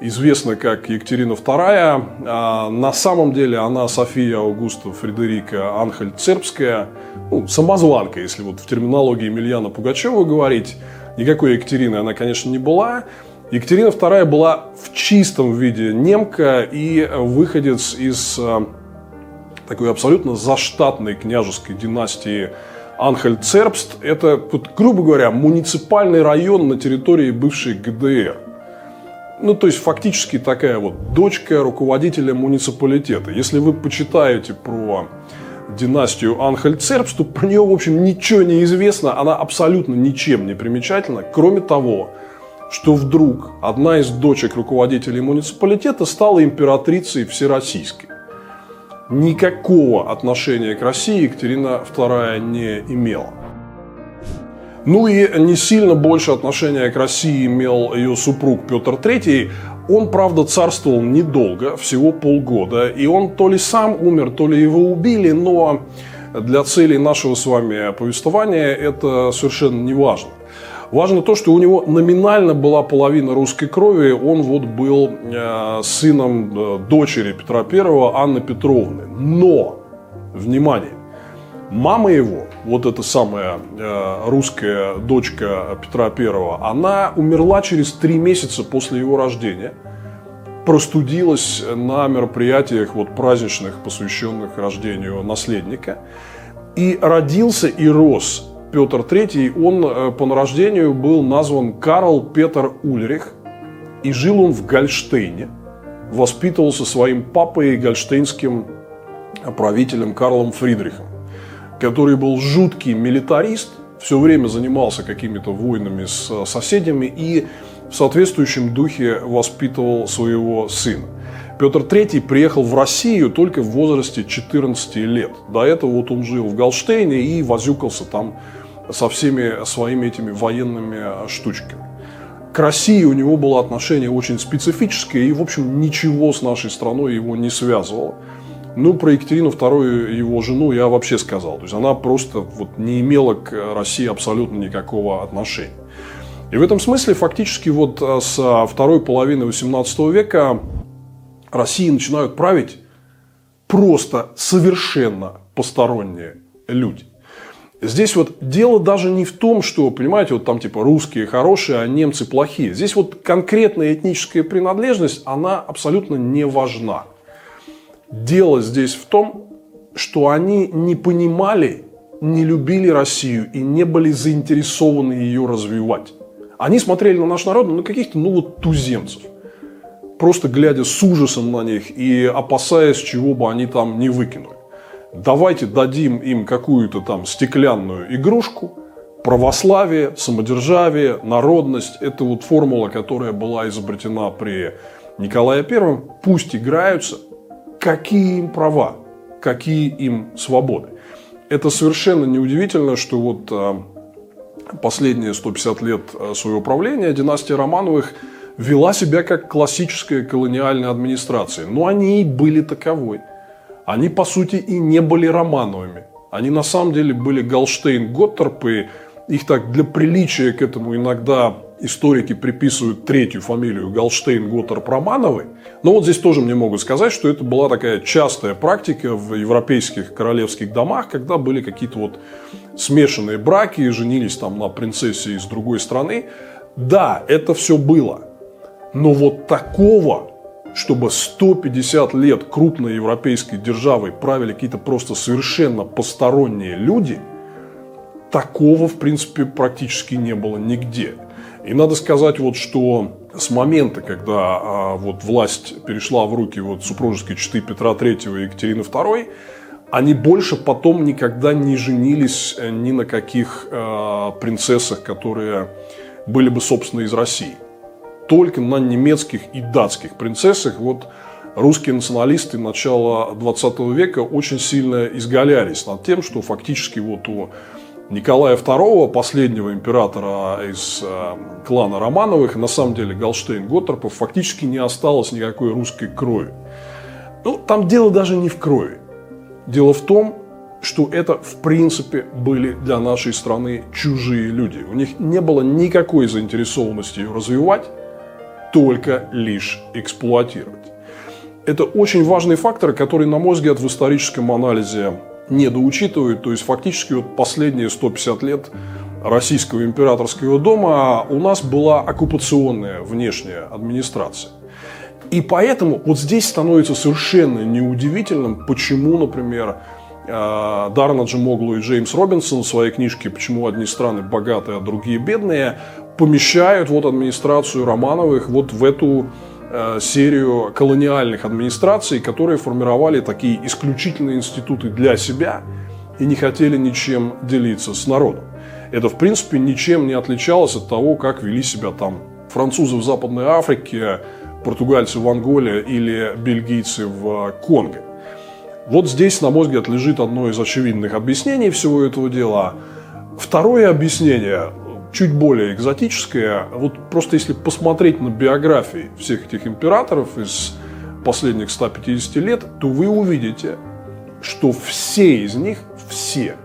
известна как Екатерина II. А на самом деле она София Аугуста Фредерика Анхель Цербская, ну, самозванка, если вот в терминологии Емельяна Пугачева говорить. Никакой Екатерины она, конечно, не была. Екатерина II была в чистом виде немка и выходец из э, такой абсолютно заштатной княжеской династии Анхель-Цербст. Это, грубо говоря, муниципальный район на территории бывшей ГДР. Ну, то есть, фактически такая вот дочка руководителя муниципалитета. Если вы почитаете про династию Анхель-Цербст, то про нее, в общем, ничего не известно. Она абсолютно ничем не примечательна, кроме того, что вдруг одна из дочек руководителей муниципалитета стала императрицей всероссийской. Никакого отношения к России Екатерина II не имела. Ну и не сильно больше отношения к России имел ее супруг Петр III. Он, правда, царствовал недолго, всего полгода. И он то ли сам умер, то ли его убили, но для целей нашего с вами повествования это совершенно не важно. Важно то, что у него номинально была половина русской крови. Он вот был э, сыном э, дочери Петра I, Анны Петровны. Но, внимание, мама его, вот эта самая э, русская дочка Петра I, она умерла через три месяца после его рождения. Простудилась на мероприятиях вот, праздничных, посвященных рождению наследника. И родился и рос Петр III, он э, по нарождению был назван Карл Петр Ульрих, и жил он в Гольштейне. Воспитывался своим папой гольштейнским правителем Карлом Фридрихом, который был жуткий милитарист, все время занимался какими-то войнами с э, соседями и в соответствующем духе воспитывал своего сына. Петр III приехал в Россию только в возрасте 14 лет. До этого вот он жил в Галштейне и возюкался там со всеми своими этими военными штучками. К России у него было отношение очень специфическое, и, в общем, ничего с нашей страной его не связывало. Ну, про Екатерину II, его жену, я вообще сказал. То есть, она просто вот не имела к России абсолютно никакого отношения. И в этом смысле, фактически, вот э, с второй половины XVIII века России начинают править просто совершенно посторонние люди. Здесь вот дело даже не в том, что, понимаете, вот там типа русские хорошие, а немцы плохие. Здесь вот конкретная этническая принадлежность, она абсолютно не важна. Дело здесь в том, что они не понимали, не любили Россию и не были заинтересованы ее развивать. Они смотрели на наш народ, ну, на каких-то, ну, вот, туземцев. Просто глядя с ужасом на них и опасаясь, чего бы они там не выкинули давайте дадим им какую-то там стеклянную игрушку, православие, самодержавие, народность – это вот формула, которая была изобретена при Николае Первом. Пусть играются, какие им права, какие им свободы. Это совершенно неудивительно, что вот а, последние 150 лет а, своего правления династия Романовых вела себя как классическая колониальная администрация. Но они и были таковой – они, по сути, и не были Романовыми. Они, на самом деле, были Галштейн-Готтерпы. Их так для приличия к этому иногда историки приписывают третью фамилию Галштейн Готтерп Романовы. Но вот здесь тоже мне могут сказать, что это была такая частая практика в европейских королевских домах, когда были какие-то вот смешанные браки, и женились там на принцессе из другой страны. Да, это все было. Но вот такого чтобы 150 лет крупной европейской державой правили какие-то просто совершенно посторонние люди, такого, в принципе, практически не было нигде. И надо сказать, вот, что с момента, когда а, вот, власть перешла в руки вот, супружеской четы Петра III и Екатерины II, они больше потом никогда не женились э, ни на каких э, принцессах, которые были бы, собственно, из России. Только на немецких и датских принцессах вот русские националисты начала 20 века очень сильно изгалялись над тем, что фактически вот у Николая II, последнего императора из э, клана Романовых, на самом деле Галштейн-Готтерпов, фактически не осталось никакой русской крови. Ну, там дело даже не в крови. Дело в том, что это в принципе были для нашей страны чужие люди. У них не было никакой заинтересованности ее развивать, только лишь эксплуатировать. Это очень важный фактор, который, на мой взгляд, в историческом анализе недоучитывают. То есть, фактически, вот последние 150 лет российского императорского дома у нас была оккупационная внешняя администрация. И поэтому вот здесь становится совершенно неудивительным, почему, например, э, Дарна Джимоглу и Джеймс Робинсон в своей книжке «Почему одни страны богатые, а другие бедные» помещают вот администрацию Романовых вот в эту серию колониальных администраций, которые формировали такие исключительные институты для себя и не хотели ничем делиться с народом. Это, в принципе, ничем не отличалось от того, как вели себя там французы в Западной Африке, португальцы в Анголе или бельгийцы в Конго. Вот здесь, на мой взгляд, лежит одно из очевидных объяснений всего этого дела. Второе объяснение чуть более экзотическое. Вот просто если посмотреть на биографии всех этих императоров из последних 150 лет, то вы увидите, что все из них, все,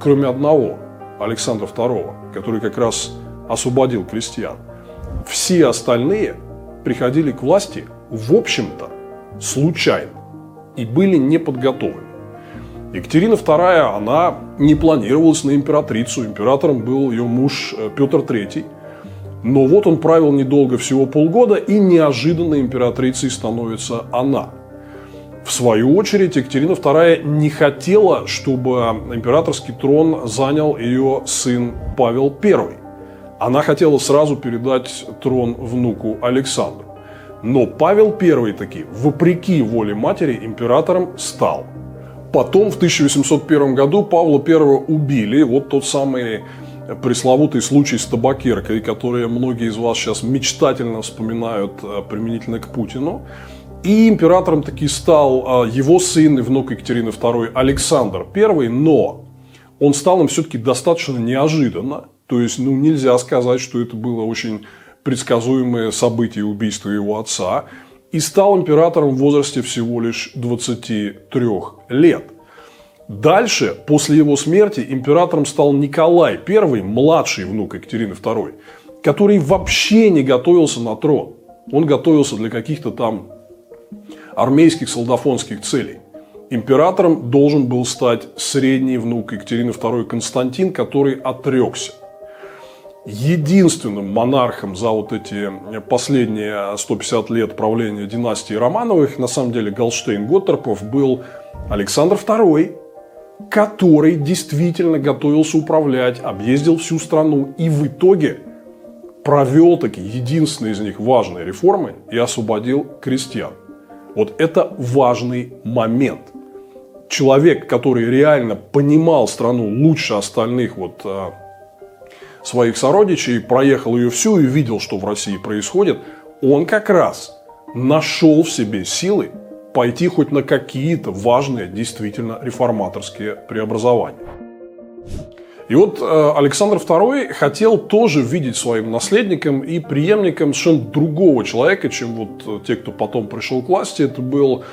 кроме одного, Александра II, который как раз освободил крестьян, все остальные приходили к власти, в общем-то, случайно и были не подготовлены. Екатерина II, она не планировалась на императрицу. Императором был ее муж э, Петр III. Но вот он правил недолго, всего полгода, и неожиданно императрицей становится она. В свою очередь, Екатерина II не хотела, чтобы императорский трон занял ее сын Павел I. Она хотела сразу передать трон внуку Александру. Но Павел I таки, вопреки воле матери, императором стал – Потом в 1801 году Павла I убили. Вот тот самый пресловутый случай с табакеркой, который многие из вас сейчас мечтательно вспоминают э, применительно к Путину. И императором таки стал э, его сын и внук Екатерины II Александр I, но он стал им все-таки достаточно неожиданно. То есть, ну, нельзя сказать, что это было очень предсказуемое событие убийства его отца и стал императором в возрасте всего лишь 23 лет. Дальше, после его смерти, императором стал Николай I, младший внук Екатерины II, который вообще не готовился на трон. Он готовился для каких-то там армейских солдафонских целей. Императором должен был стать средний внук Екатерины II Константин, который отрекся единственным монархом за вот эти последние 150 лет правления династии Романовых, на самом деле Голштейн-Готтерпов, был Александр II, который действительно готовился управлять, объездил всю страну и в итоге провел такие единственные из них важные реформы и освободил крестьян. Вот это важный момент. Человек, который реально понимал страну лучше остальных вот а, своих сородичей, проехал ее всю и видел, что в России происходит, он как раз нашел в себе силы пойти хоть на какие-то важные, действительно реформаторские преобразования. И вот э, Александр II хотел тоже видеть своим наследником и преемником совершенно другого человека, чем вот э, те, кто потом пришел к власти. Это был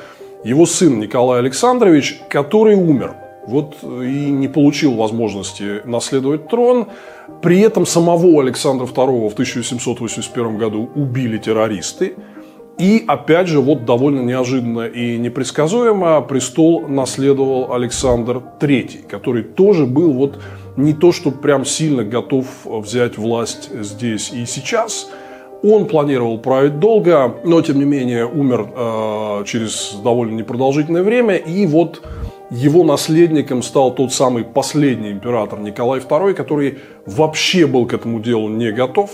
его сын Николай Александрович, который умер вот и не получил возможности наследовать трон. При этом самого Александра II в 1781 году убили террористы. И опять же, вот довольно неожиданно и непредсказуемо престол наследовал Александр III, который тоже был вот не то, что прям сильно готов взять власть здесь и сейчас. Он планировал править долго, но тем не менее умер э, через довольно непродолжительное время. И вот его наследником стал тот самый последний император Николай II, который вообще был к этому делу не готов,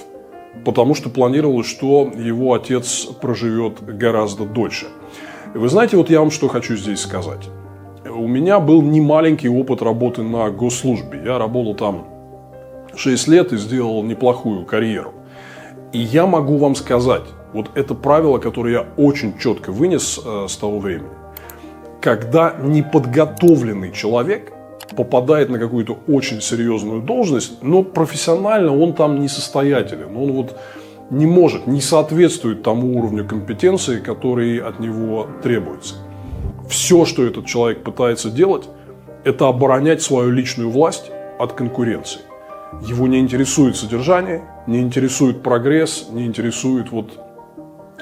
потому что планировалось, что его отец проживет гораздо дольше. Вы знаете, вот я вам что хочу здесь сказать. У меня был немаленький опыт работы на госслужбе. Я работал там 6 лет и сделал неплохую карьеру. И я могу вам сказать, Вот это правило, которое я очень четко вынес э, с того времени. Когда неподготовленный человек попадает на какую-то очень серьезную должность, но профессионально он там несостоятелен. Он вот не может, не соответствует тому уровню компетенции, который от него требуется. Все, что этот человек пытается делать, это оборонять свою личную власть от конкуренции. Его не интересует содержание, не интересует прогресс, не интересует вот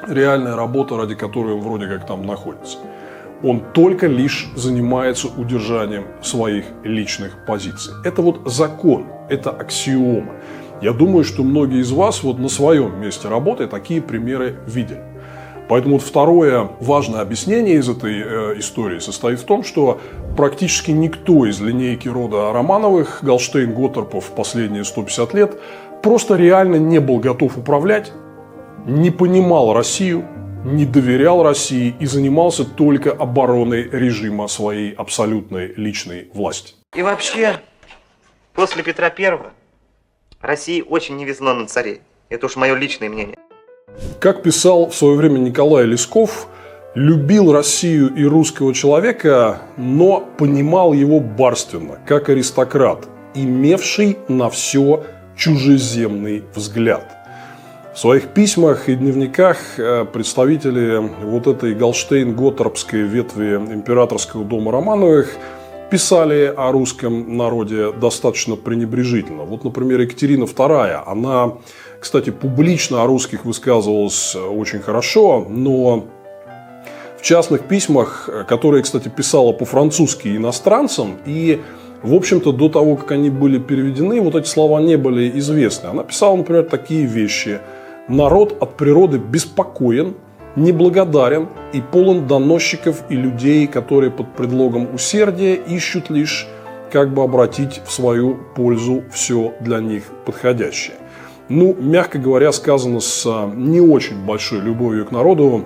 реальная работа, ради которой он вроде как там находится. Он только лишь занимается удержанием своих личных позиций. Это вот закон, это аксиома. Я думаю, что многие из вас вот на своем месте работы такие примеры видели. Поэтому вот второе важное объяснение из этой э, истории состоит в том, что практически никто из линейки рода Романовых, Галштейн, Готтерпов последние 150 лет просто реально не был готов управлять, не понимал Россию, не доверял России и занимался только обороной режима своей абсолютной личной власти. И вообще, после Петра Первого России очень не везло на царей. Это уж мое личное мнение. Как писал в свое время Николай Лесков, любил Россию и русского человека, но понимал его барственно, как аристократ, имевший на все чужеземный взгляд. В своих письмах и дневниках э, представители вот этой Галштейн-Готторпской ветви императорского дома Романовых – писали о русском народе достаточно пренебрежительно. Вот, например, Екатерина II, она, кстати, публично о русских высказывалась очень хорошо, но в частных письмах, которые, кстати, писала по-французски иностранцам, и, в общем-то, до того, как они были переведены, вот эти слова не были известны. Она писала, например, такие вещи. «Народ от природы беспокоен, неблагодарен и полон доносчиков и людей, которые под предлогом усердия ищут лишь как бы обратить в свою пользу все для них подходящее. Ну, мягко говоря, сказано с а, не очень большой любовью к народу,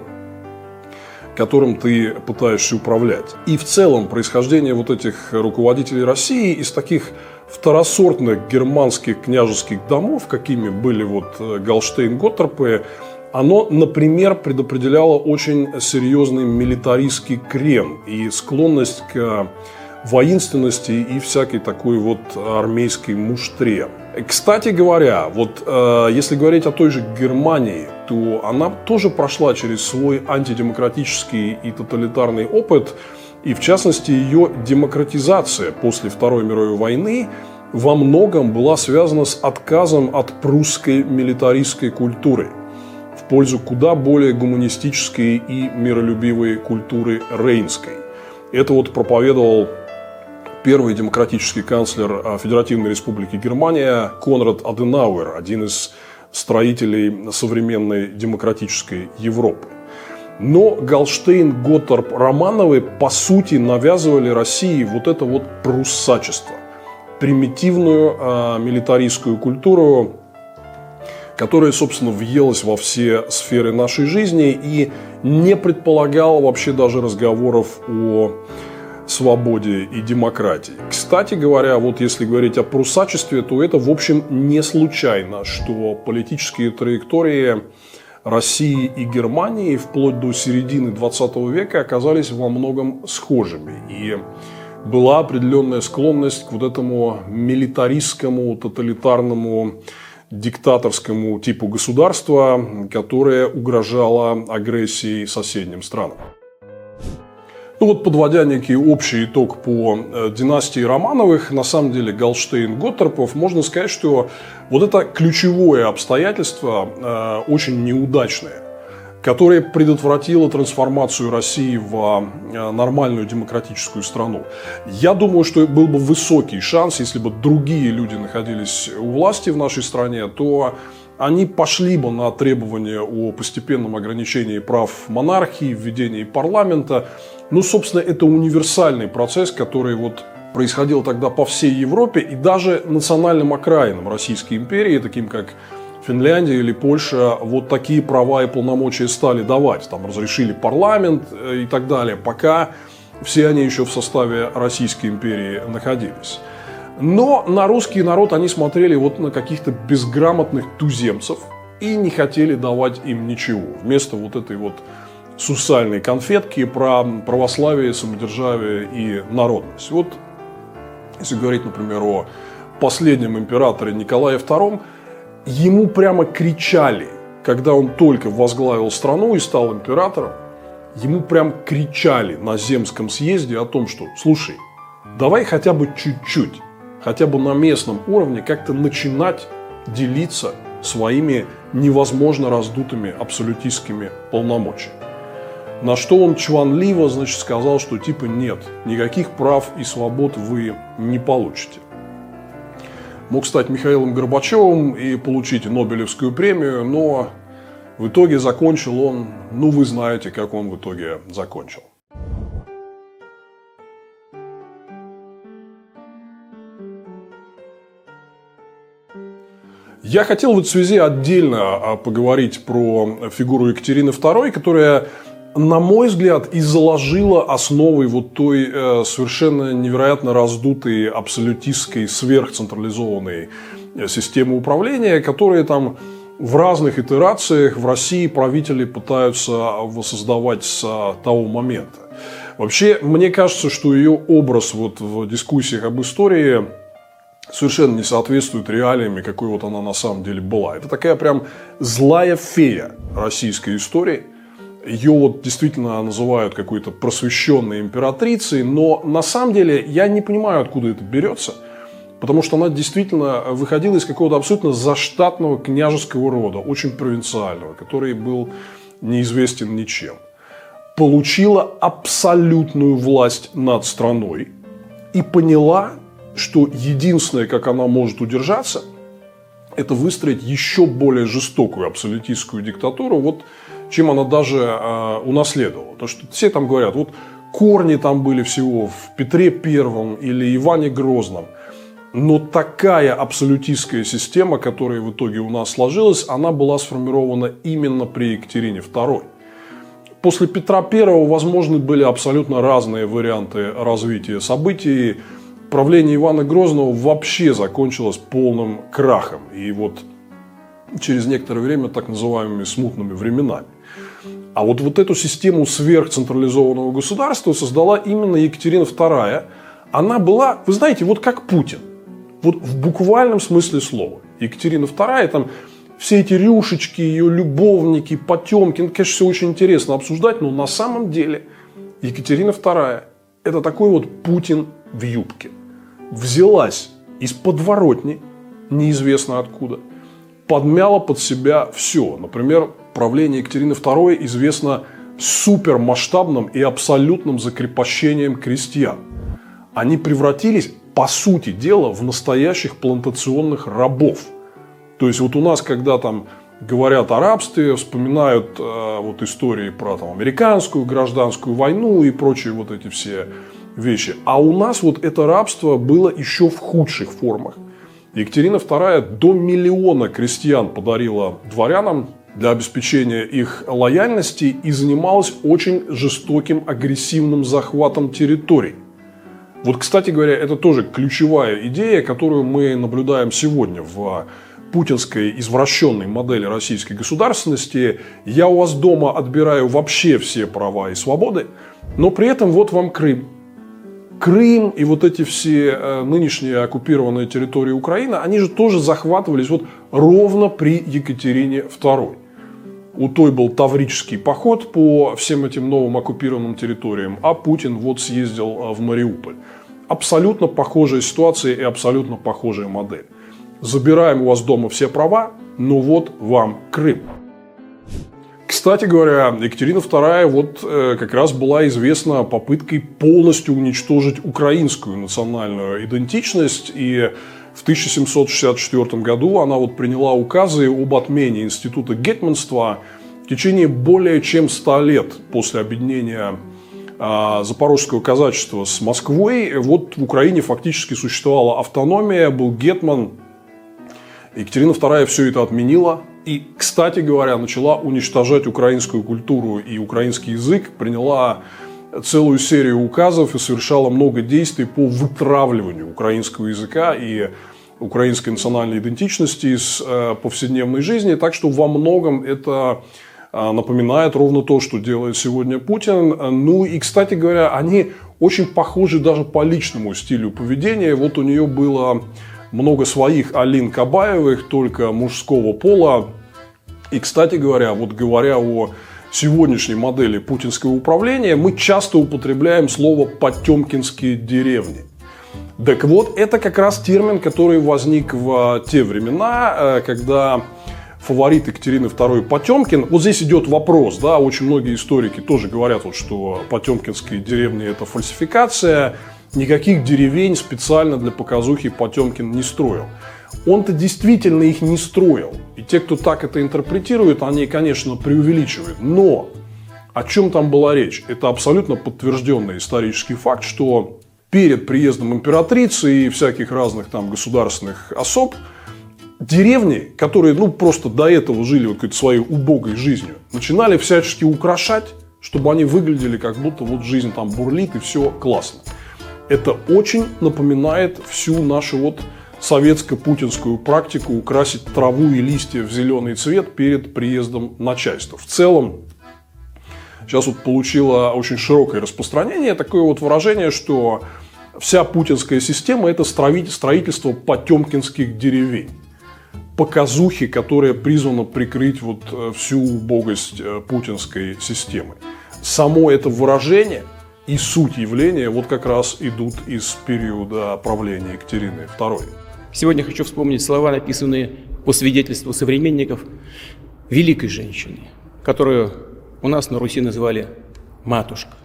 которым ты пытаешься управлять. И в целом происхождение вот этих руководителей России из таких второсортных германских княжеских домов, какими были вот э, Галштейн-Готтерпы, оно, например, предопределяло очень серьезный милитаристский крен и склонность к воинственности и всякой такой вот армейской муштре. Кстати говоря, вот э, если говорить о той же Германии, то она тоже прошла через свой антидемократический и тоталитарный опыт, и в частности ее демократизация после Второй мировой войны во многом была связана с отказом от прусской милитаристской культуры – пользу куда более гуманистической и миролюбивой культуры рейнской. Это вот проповедовал первый демократический канцлер а, Федеративной Республики Германия Конрад Аденауэр, один из строителей современной демократической Европы. Но Галштейн, Готторп, Романовы по сути навязывали России вот это вот пруссачество, примитивную э, милитаристскую культуру, которая, собственно, въелась во все сферы нашей жизни и не предполагала вообще даже разговоров о свободе и демократии. Кстати говоря, вот если говорить о прусачестве, то это, в общем, не случайно, что политические траектории России и Германии вплоть до середины 20 века оказались во многом схожими. И была определенная склонность к вот этому милитаристскому, тоталитарному диктаторскому типу государства, которое угрожало агрессией соседним странам. Ну вот, подводя некий общий итог по э, династии Романовых, на самом деле Галштейн-Готтерпов, можно сказать, что вот это ключевое обстоятельство э, очень неудачное которая предотвратила трансформацию России в э, нормальную демократическую страну. Я думаю, что был бы высокий шанс, если бы другие люди находились у власти в нашей стране, то они пошли бы на требования о постепенном ограничении прав монархии, введении парламента. Ну, собственно, это универсальный процесс, который вот происходил тогда по всей Европе и даже национальным окраинам Российской империи, таким как Финляндия или Польша вот такие права и полномочия стали давать. Там разрешили парламент э, и так далее, пока все они еще в составе Российской империи находились. Но на русский народ они смотрели вот на каких-то безграмотных туземцев, и не хотели давать им ничего. Вместо вот этой вот сусальной конфетки про православие, самодержавие и народность. Вот если говорить, например, о последнем императоре Николае II, ему прямо кричали, когда он только возглавил страну и стал императором, ему прям кричали на Земском съезде о том, что, слушай, давай хотя бы чуть-чуть, хотя бы на местном уровне как-то начинать делиться своими невозможно раздутыми абсолютистскими полномочиями. На что он чванливо, значит, сказал, что типа нет, никаких прав и свобод вы не получите. Мог стать Михаилом Горбачевым и получить Нобелевскую премию, но в итоге закончил он, ну вы знаете, как он в итоге закончил. Я хотел в этой связи отдельно а, поговорить про фигуру Екатерины II, которая, на мой взгляд, и заложила основы вот той э, совершенно невероятно раздутой абсолютистской сверхцентрализованной э, системы управления, которые там в разных итерациях в России правители пытаются воссоздавать с того момента. Вообще, мне кажется, что ее образ вот в дискуссиях об истории совершенно не соответствует реалиям, какой вот она на самом деле была. Это такая прям злая фея российской истории. Ее вот действительно называют какой-то просвещенной императрицей, но на самом деле я не понимаю, откуда это берется. Потому что она действительно выходила из какого-то абсолютно заштатного княжеского рода, очень провинциального, который был неизвестен ничем. Получила абсолютную власть над страной и поняла, что единственное, как она может удержаться, это выстроить еще более жестокую абсолютистскую диктатуру, вот чем она даже э, унаследовала. То, что все там говорят, вот корни там были всего в Петре Первом или Иване Грозном. Но такая абсолютистская система, которая в итоге у нас сложилась, она была сформирована именно при Екатерине II. После Петра I возможны были абсолютно разные варианты развития событий правление Ивана Грозного вообще закончилось полным крахом. И вот через некоторое время так называемыми смутными временами. А вот, вот эту систему сверхцентрализованного государства создала именно Екатерина II. Она была, вы знаете, вот как Путин. Вот в буквальном смысле слова. Екатерина II, там все эти рюшечки, ее любовники, Потемкин, конечно, все очень интересно обсуждать, но на самом деле Екатерина II – это такой вот Путин в юбке взялась из подворотни, неизвестно откуда, подмяла под себя все. Например, правление Екатерины II известно супермасштабным и абсолютным закрепощением крестьян. Они превратились, по сути дела, в настоящих плантационных рабов. То есть вот у нас, когда там говорят о рабстве, вспоминают э, вот истории про там, американскую гражданскую войну и прочие вот эти все вещи. А у нас вот это рабство было еще в худших формах. Екатерина II до миллиона крестьян подарила дворянам для обеспечения их лояльности и занималась очень жестоким агрессивным захватом территорий. Вот, кстати говоря, это тоже ключевая идея, которую мы наблюдаем сегодня в путинской извращенной модели российской государственности. Я у вас дома отбираю вообще все права и свободы, но при этом вот вам Крым. Крым и вот эти все э, нынешние оккупированные территории Украины, они же тоже захватывались вот ровно при Екатерине II. У той был таврический поход по всем этим новым оккупированным территориям, а Путин вот съездил э, в Мариуполь. Абсолютно похожая ситуация и абсолютно похожая модель. Забираем у вас дома все права, но вот вам Крым. Кстати говоря, Екатерина II вот э, как раз была известна попыткой полностью уничтожить украинскую национальную идентичность. И в 1764 году она вот приняла указы об отмене института гетманства в течение более чем 100 лет после объединения а, запорожского казачества с Москвой. Вот в Украине фактически существовала автономия, был гетман. Екатерина II все это отменила, и, кстати говоря, начала уничтожать украинскую культуру и украинский язык, приняла целую серию указов и совершала много действий по вытравливанию украинского языка и украинской национальной идентичности из э, повседневной жизни. Так что во многом это э, напоминает ровно то, что делает сегодня Путин. Ну и, кстати говоря, они очень похожи даже по личному стилю поведения. Вот у нее было много своих Алин Кабаевых, только мужского пола. И, кстати говоря, вот говоря о сегодняшней модели путинского управления, мы часто употребляем слово «потемкинские деревни». Так вот, это как раз термин, который возник в те времена, э, когда фаворит Екатерины II Потемкин. Вот здесь идет вопрос, да, очень многие историки тоже говорят, вот, что потемкинские деревни – это фальсификация. Никаких деревень специально для показухи Потемкин не строил. Он-то действительно их не строил. И те, кто так это интерпретирует, они, конечно, преувеличивают. Но о чем там была речь? Это абсолютно подтвержденный исторический факт, что перед приездом императрицы и всяких разных там государственных особ, деревни, которые ну, просто до этого жили вот какой-то своей убогой жизнью, начинали всячески украшать, чтобы они выглядели как будто вот жизнь там бурлит и все классно. Это очень напоминает всю нашу вот советско-путинскую практику украсить траву и листья в зеленый цвет перед приездом начальства. В целом, сейчас вот получила очень широкое распространение такое вот выражение, что вся путинская система – это строительство потемкинских деревень. Показухи, которая призвана прикрыть вот э, всю убогость э, путинской системы. Само это выражение и суть явления вот как раз идут из периода правления Екатерины II. Сегодня хочу вспомнить слова, написанные по свидетельству современников великой женщины, которую у нас на Руси называли матушка.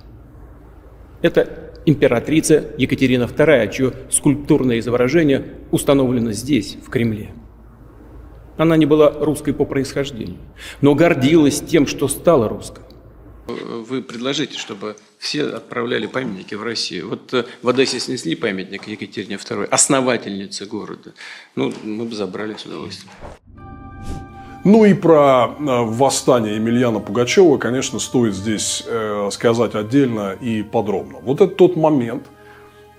Это императрица Екатерина II, чье скульптурное изображение установлено здесь, в Кремле. Она не была русской по происхождению, но гордилась тем, что стала русской. Вы предложите, чтобы все отправляли памятники в Россию. Вот э, в Одессе снесли памятник Екатерине II, основательнице города. Ну, мы бы забрали с удовольствием. Ну и про э, восстание Емельяна Пугачева, конечно, стоит здесь э, сказать отдельно и подробно. Вот это тот момент,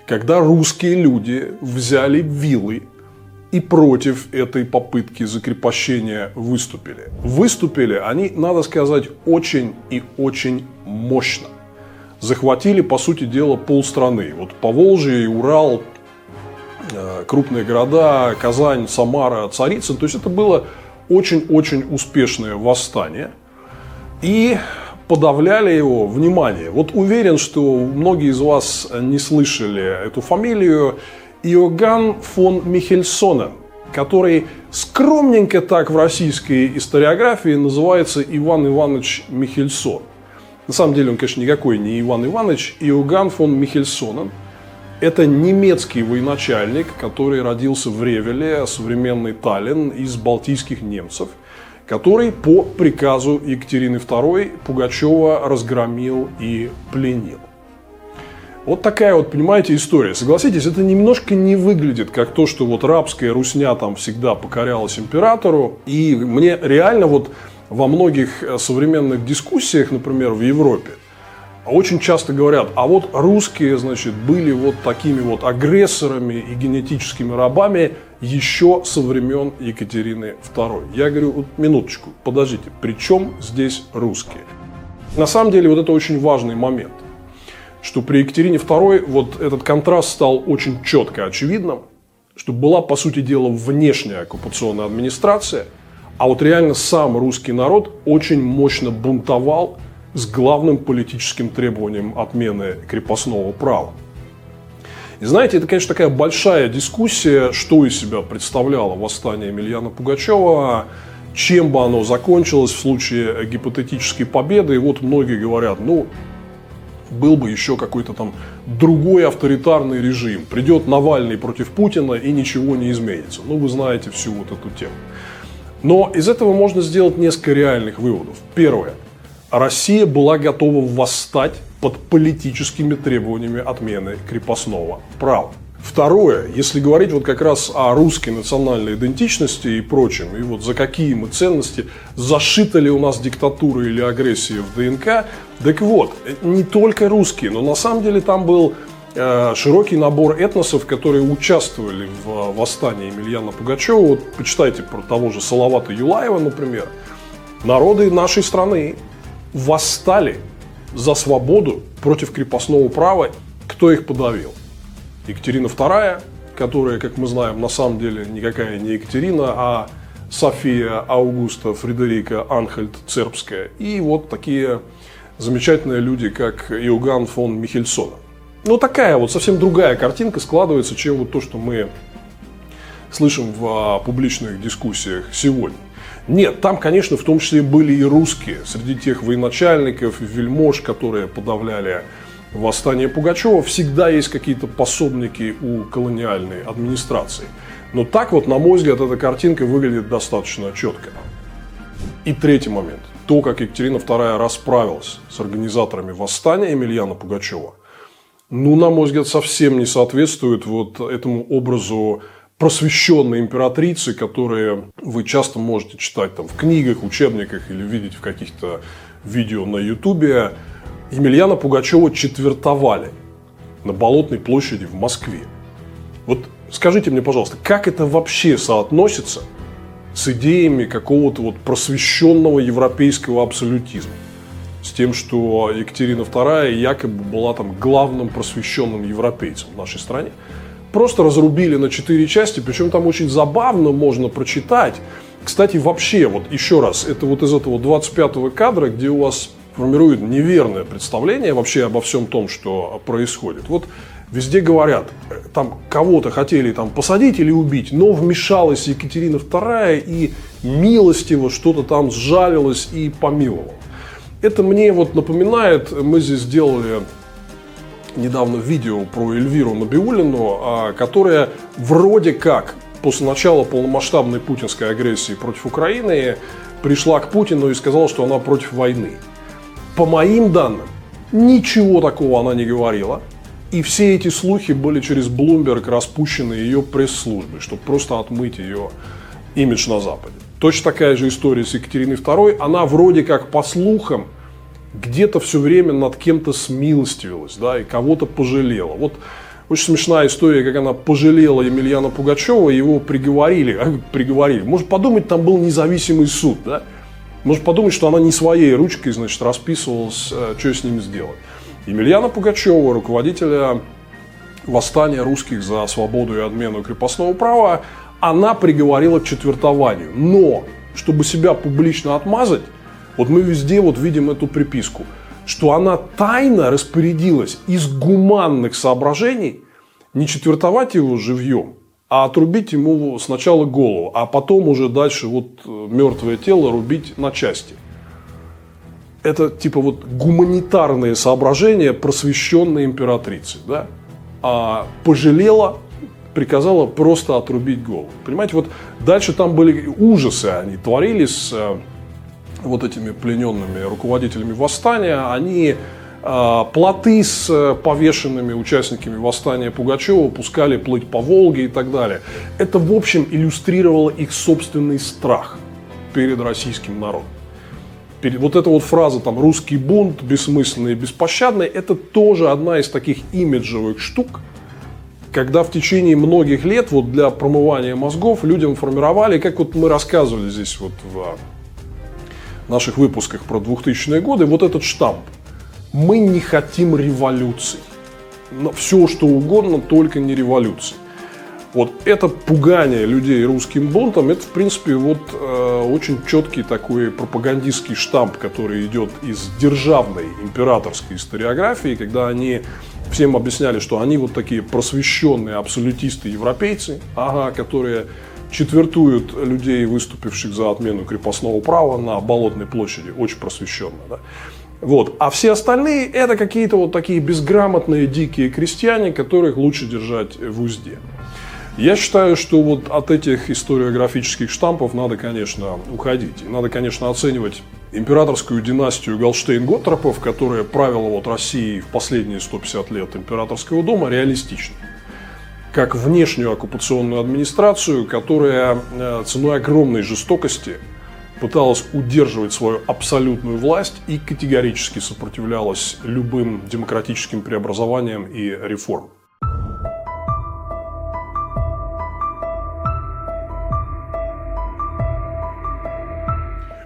когда русские люди взяли вилы и против этой попытки закрепощения выступили. Выступили они, надо сказать, очень и очень мощно. Захватили, по сути дела, полстраны. Вот Поволжье, Урал, э, крупные города, Казань, Самара, Царицын. То есть это было очень-очень успешное восстание. И подавляли его, внимание, вот уверен, что многие из вас не слышали эту фамилию, Иоганн фон Михельсонен, который скромненько так в российской историографии называется Иван Иванович Михельсон. На самом деле он, конечно, никакой не Иван Иванович. Иоганн фон Михельсонен – это немецкий военачальник, который родился в Ревеле, современный Таллин, из балтийских немцев, который по приказу Екатерины II Пугачева разгромил и пленил. Вот такая вот, понимаете, история. Согласитесь, это немножко не выглядит как то, что вот рабская русня там всегда покорялась императору. И мне реально вот во многих современных дискуссиях, например, в Европе, очень часто говорят, а вот русские, значит, были вот такими вот агрессорами и генетическими рабами еще со времен Екатерины II. Я говорю, вот минуточку, подождите, при чем здесь русские? На самом деле вот это очень важный момент, что при Екатерине II вот этот контраст стал очень четко очевидным, что была, по сути дела, внешняя оккупационная администрация, а вот реально сам русский народ очень мощно бунтовал с главным политическим требованием отмены крепостного права. И знаете, это, конечно, такая большая дискуссия, что из себя представляло восстание Емельяна Пугачева, чем бы оно закончилось в случае гипотетической победы. И вот многие говорят, ну, был бы еще какой-то там другой авторитарный режим. Придет Навальный против Путина и ничего не изменится. Ну, вы знаете всю вот эту тему. Но из этого можно сделать несколько реальных выводов. Первое. Россия была готова восстать под политическими требованиями отмены крепостного права. Второе, если говорить вот как раз о русской национальной идентичности и прочем, и вот за какие мы ценности, зашита ли у нас диктатура или агрессия в ДНК, так вот, не только русские, но на самом деле там был э, широкий набор этносов, которые участвовали в восстании Емельяна Пугачева. Вот почитайте про того же Салавата Юлаева, например. Народы нашей страны восстали за свободу против крепостного права. Кто их подавил? Екатерина II, которая, как мы знаем, на самом деле никакая не Екатерина, а София Аугуста Фредерика Анхельд Цербская. И вот такие замечательные люди, как Иоганн фон Михельсона. Ну, такая вот совсем другая картинка складывается, чем вот то, что мы слышим в а, публичных дискуссиях сегодня. Нет, там, конечно, в том числе были и русские, среди тех военачальников и вельмож, которые подавляли восстание Пугачева, всегда есть какие-то пособники у колониальной администрации. Но так вот, на мой взгляд, эта картинка выглядит достаточно четко. И третий момент. То, как Екатерина II расправилась с организаторами восстания Емельяна Пугачева, ну, на мой взгляд, совсем не соответствует вот этому образу просвещенной императрицы, которые вы часто можете читать там в книгах, учебниках или видеть в каких-то видео на ютубе. Емельяна Пугачева четвертовали на Болотной площади в Москве. Вот скажите мне, пожалуйста, как это вообще соотносится с идеями какого-то вот просвещенного европейского абсолютизма? С тем, что Екатерина II якобы была там главным просвещенным европейцем в нашей стране. Просто разрубили на четыре части, причем там очень забавно можно прочитать. Кстати, вообще, вот еще раз, это вот из этого 25-го кадра, где у вас формирует неверное представление вообще обо всем том, что происходит. Вот везде говорят, там кого-то хотели там посадить или убить, но вмешалась Екатерина II и милостиво что-то там сжалилась и помиловала. Это мне вот напоминает, мы здесь сделали недавно видео про Эльвиру Набиулину, а, которая вроде как после начала полномасштабной путинской агрессии против Украины пришла к Путину и сказала, что она против войны. По моим данным, ничего такого она не говорила. И все эти слухи были через Bloomberg распущены ее пресс-службой, чтобы просто отмыть ее имидж на Западе. Точно такая же история с Екатериной II. Она вроде как по слухам где-то все время над кем-то смилостивилась, да, и кого-то пожалела. Вот очень смешная история, как она пожалела Емельяна Пугачева, его приговорили, приговорили. Может подумать, там был независимый суд, да? Может подумать, что она не своей ручкой, значит, расписывалась, э, что с ними сделать. Емельяна Пугачева, руководителя восстания русских за свободу и отмену крепостного права, она приговорила к четвертованию. Но, чтобы себя публично отмазать, вот мы везде вот видим эту приписку, что она тайно распорядилась из гуманных соображений не четвертовать его живьем, а отрубить ему сначала голову, а потом уже дальше вот э, мертвое тело рубить на части. Это типа вот гуманитарные соображения просвещенной императрицы, да? А пожалела, приказала просто отрубить голову. Понимаете, вот дальше там были ужасы, они творились э, вот этими плененными руководителями восстания. Они плоты с э, повешенными участниками восстания Пугачева пускали плыть по Волге и так далее. Это, в общем, иллюстрировало их собственный страх перед российским народом. Вот эта вот фраза там «русский бунт, бессмысленный беспощадный» это тоже одна из таких имиджевых штук, когда в течение многих лет вот для промывания мозгов людям формировали, как вот мы рассказывали здесь вот в наших выпусках про 2000-е годы, вот этот штамп – мы не хотим революций. Все, что угодно, только не революции. Вот это пугание людей русским бунтом, это, в принципе, вот э, очень четкий такой пропагандистский штамп, который идет из державной императорской историографии, когда они всем объясняли, что они вот такие просвещенные абсолютисты-европейцы, ага, которые четвертуют людей, выступивших за отмену крепостного права на Болотной площади, очень просвещенно, да. Вот. А все остальные это какие-то вот такие безграмотные дикие крестьяне, которых лучше держать в узде. Я считаю, что вот от этих историографических штампов надо, конечно, уходить. Надо, конечно, оценивать императорскую династию Галштейн-Готтропов, которая правила вот Россией в последние 150 лет императорского дома, реалистично. Как внешнюю оккупационную администрацию, которая э, ценой огромной жестокости пыталась удерживать свою абсолютную власть и категорически сопротивлялась любым демократическим преобразованиям и реформам.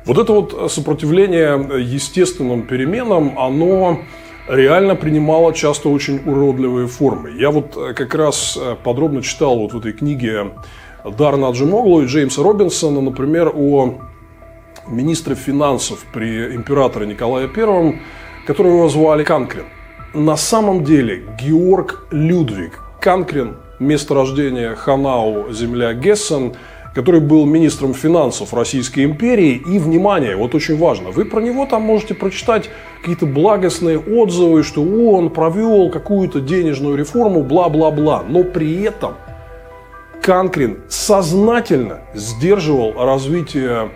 Вот это вот сопротивление естественным переменам, оно реально принимало часто очень уродливые формы. Я вот как раз подробно читал вот в этой книге Дарна Аджимоглу и Джеймса Робинсона, например, о министре финансов при императоре Николае I, которого звали Канкрин. На самом деле Георг Людвиг Канкрин, место рождения Ханау, земля Гессен – который был министром финансов Российской империи. И, внимание, вот очень важно, вы про него там можете прочитать какие-то благостные отзывы, что он провел какую-то денежную реформу, бла-бла-бла. Но при этом Канкрин сознательно сдерживал развитие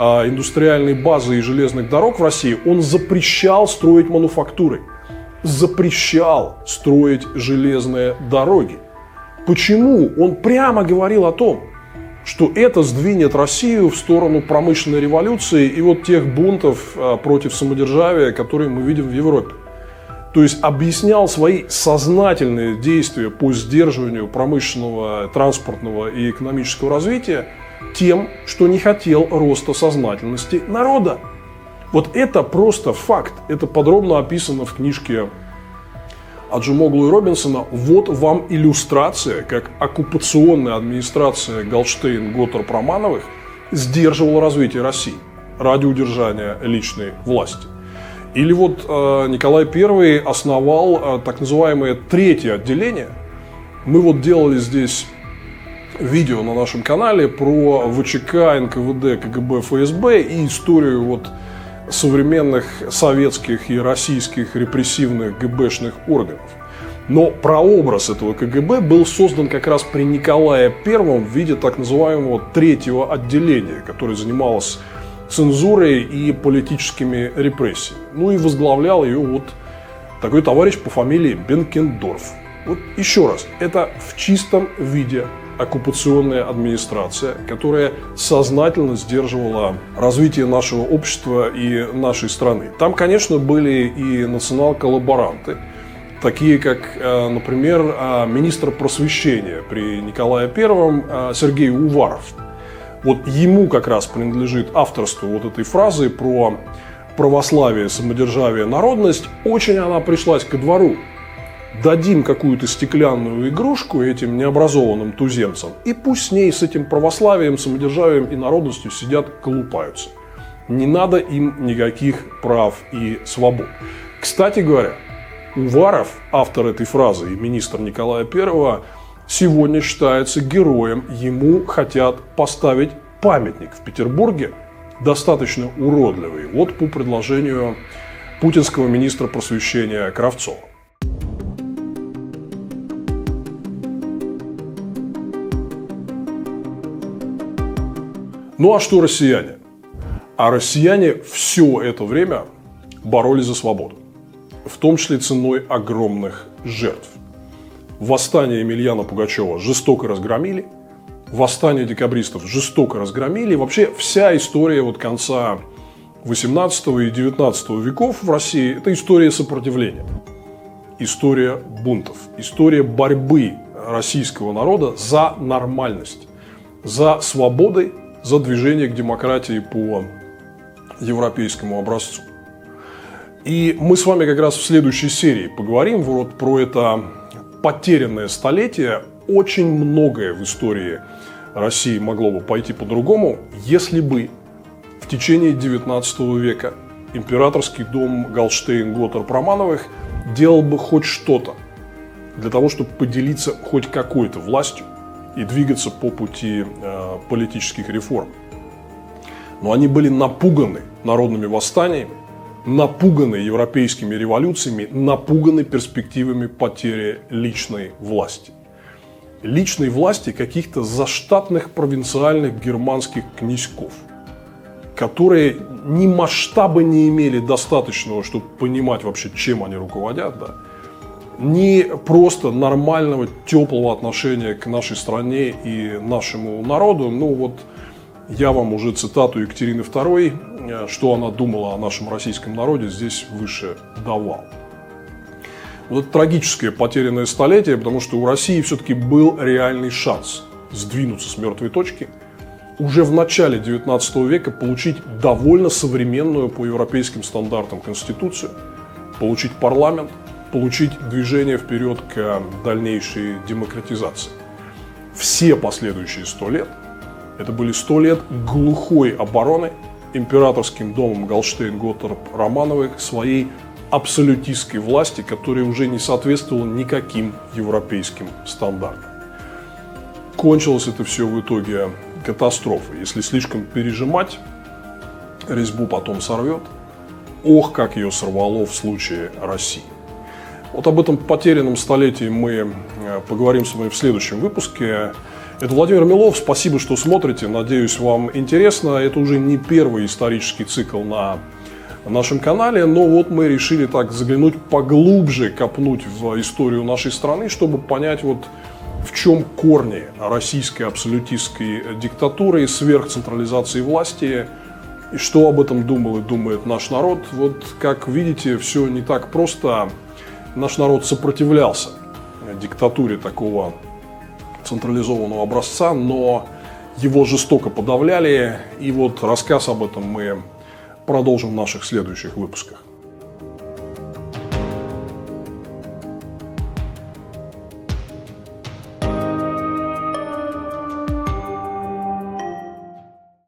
индустриальной базы и железных дорог в России. Он запрещал строить мануфактуры, запрещал строить железные дороги. Почему? Он прямо говорил о том, что это сдвинет Россию в сторону промышленной революции и вот тех бунтов а, против самодержавия, которые мы видим в Европе. То есть объяснял свои сознательные действия по сдерживанию промышленного, транспортного и экономического развития тем, что не хотел роста сознательности народа. Вот это просто факт. Это подробно описано в книжке Аджимоглу и Робинсона, вот вам иллюстрация, как оккупационная администрация Голштейн, Готтер, Промановых сдерживала развитие России ради удержания личной власти. Или вот э, Николай I основал э, так называемое третье отделение. Мы вот делали здесь видео на нашем канале про ВЧК, НКВД, КГБ, ФСБ и историю вот современных советских и российских репрессивных ГБшных органов. Но прообраз этого КГБ был создан как раз при Николае I в виде так называемого третьего отделения, которое занималось цензурой и политическими репрессиями. Ну и возглавлял ее вот такой товарищ по фамилии Бенкендорф. Вот еще раз, это в чистом виде оккупационная администрация, которая сознательно сдерживала развитие нашего общества и нашей страны. Там, конечно, были и национал-коллаборанты, такие как, э, например, э, министр просвещения при Николае Первом э, Сергей Уваров. Вот ему как раз принадлежит авторство вот этой фразы про православие, самодержавие, народность. Очень она пришлась ко двору дадим какую-то стеклянную игрушку этим необразованным туземцам, и пусть с ней, с этим православием, самодержавием и народностью сидят, колупаются. Не надо им никаких прав и свобод. Кстати говоря, Уваров, автор этой фразы и министр Николая I, сегодня считается героем. Ему хотят поставить памятник в Петербурге, достаточно уродливый, вот по предложению путинского министра просвещения Кравцова. Ну а что россияне? А россияне все это время боролись за свободу. В том числе ценой огромных жертв. Восстание Емельяна Пугачева жестоко разгромили. Восстание декабристов жестоко разгромили. Вообще вся история вот конца 18 и 19 веков в России – это история сопротивления. История бунтов. История борьбы российского народа за нормальность. За свободы за движение к демократии по европейскому образцу. И мы с вами как раз в следующей серии поговорим вот про это потерянное столетие. Очень многое в истории России могло бы пойти по-другому, если бы в течение 19 века императорский дом Галштейн-Готтер-Промановых делал бы хоть что-то для того, чтобы поделиться хоть какой-то властью и двигаться по пути э, политических реформ. Но они были напуганы народными восстаниями, напуганы европейскими революциями, напуганы перспективами потери личной власти. Личной власти каких-то заштатных провинциальных германских князьков, которые ни масштаба не имели достаточного, чтобы понимать вообще, чем они руководят, да, ни просто нормального, теплого отношения к нашей стране и нашему народу. Ну вот Я вам уже цитату Екатерины II, э, что она думала о нашем российском народе, здесь выше давал. Вот это трагическое потерянное столетие, потому что у России все-таки был реальный шанс сдвинуться с мертвой точки, уже в начале 19 века получить довольно современную по европейским стандартам конституцию, получить парламент, получить движение вперед к дальнейшей демократизации. Все последующие сто лет – это были сто лет глухой обороны императорским домом Галштейн-Готтарп-Романовых своей абсолютистской власти, которая уже не соответствовала никаким европейским стандартам. Кончилось это все в итоге катастрофой. Если слишком пережимать, резьбу потом сорвет. Ох, как ее сорвало в случае России. Вот об этом потерянном столетии мы э, поговорим с вами в следующем выпуске. Это Владимир Милов. Спасибо, что смотрите. Надеюсь, вам интересно. Это уже не первый исторический цикл на нашем канале, но вот мы решили так заглянуть поглубже, копнуть в историю нашей страны, чтобы понять вот в чем корни российской абсолютистской диктатуры сверхцентрализации власти, и что об этом думал и думает наш народ. Вот, как видите, все не так просто. Наш народ сопротивлялся диктатуре такого централизованного образца, но его жестоко подавляли. И вот рассказ об этом мы продолжим в наших следующих выпусках.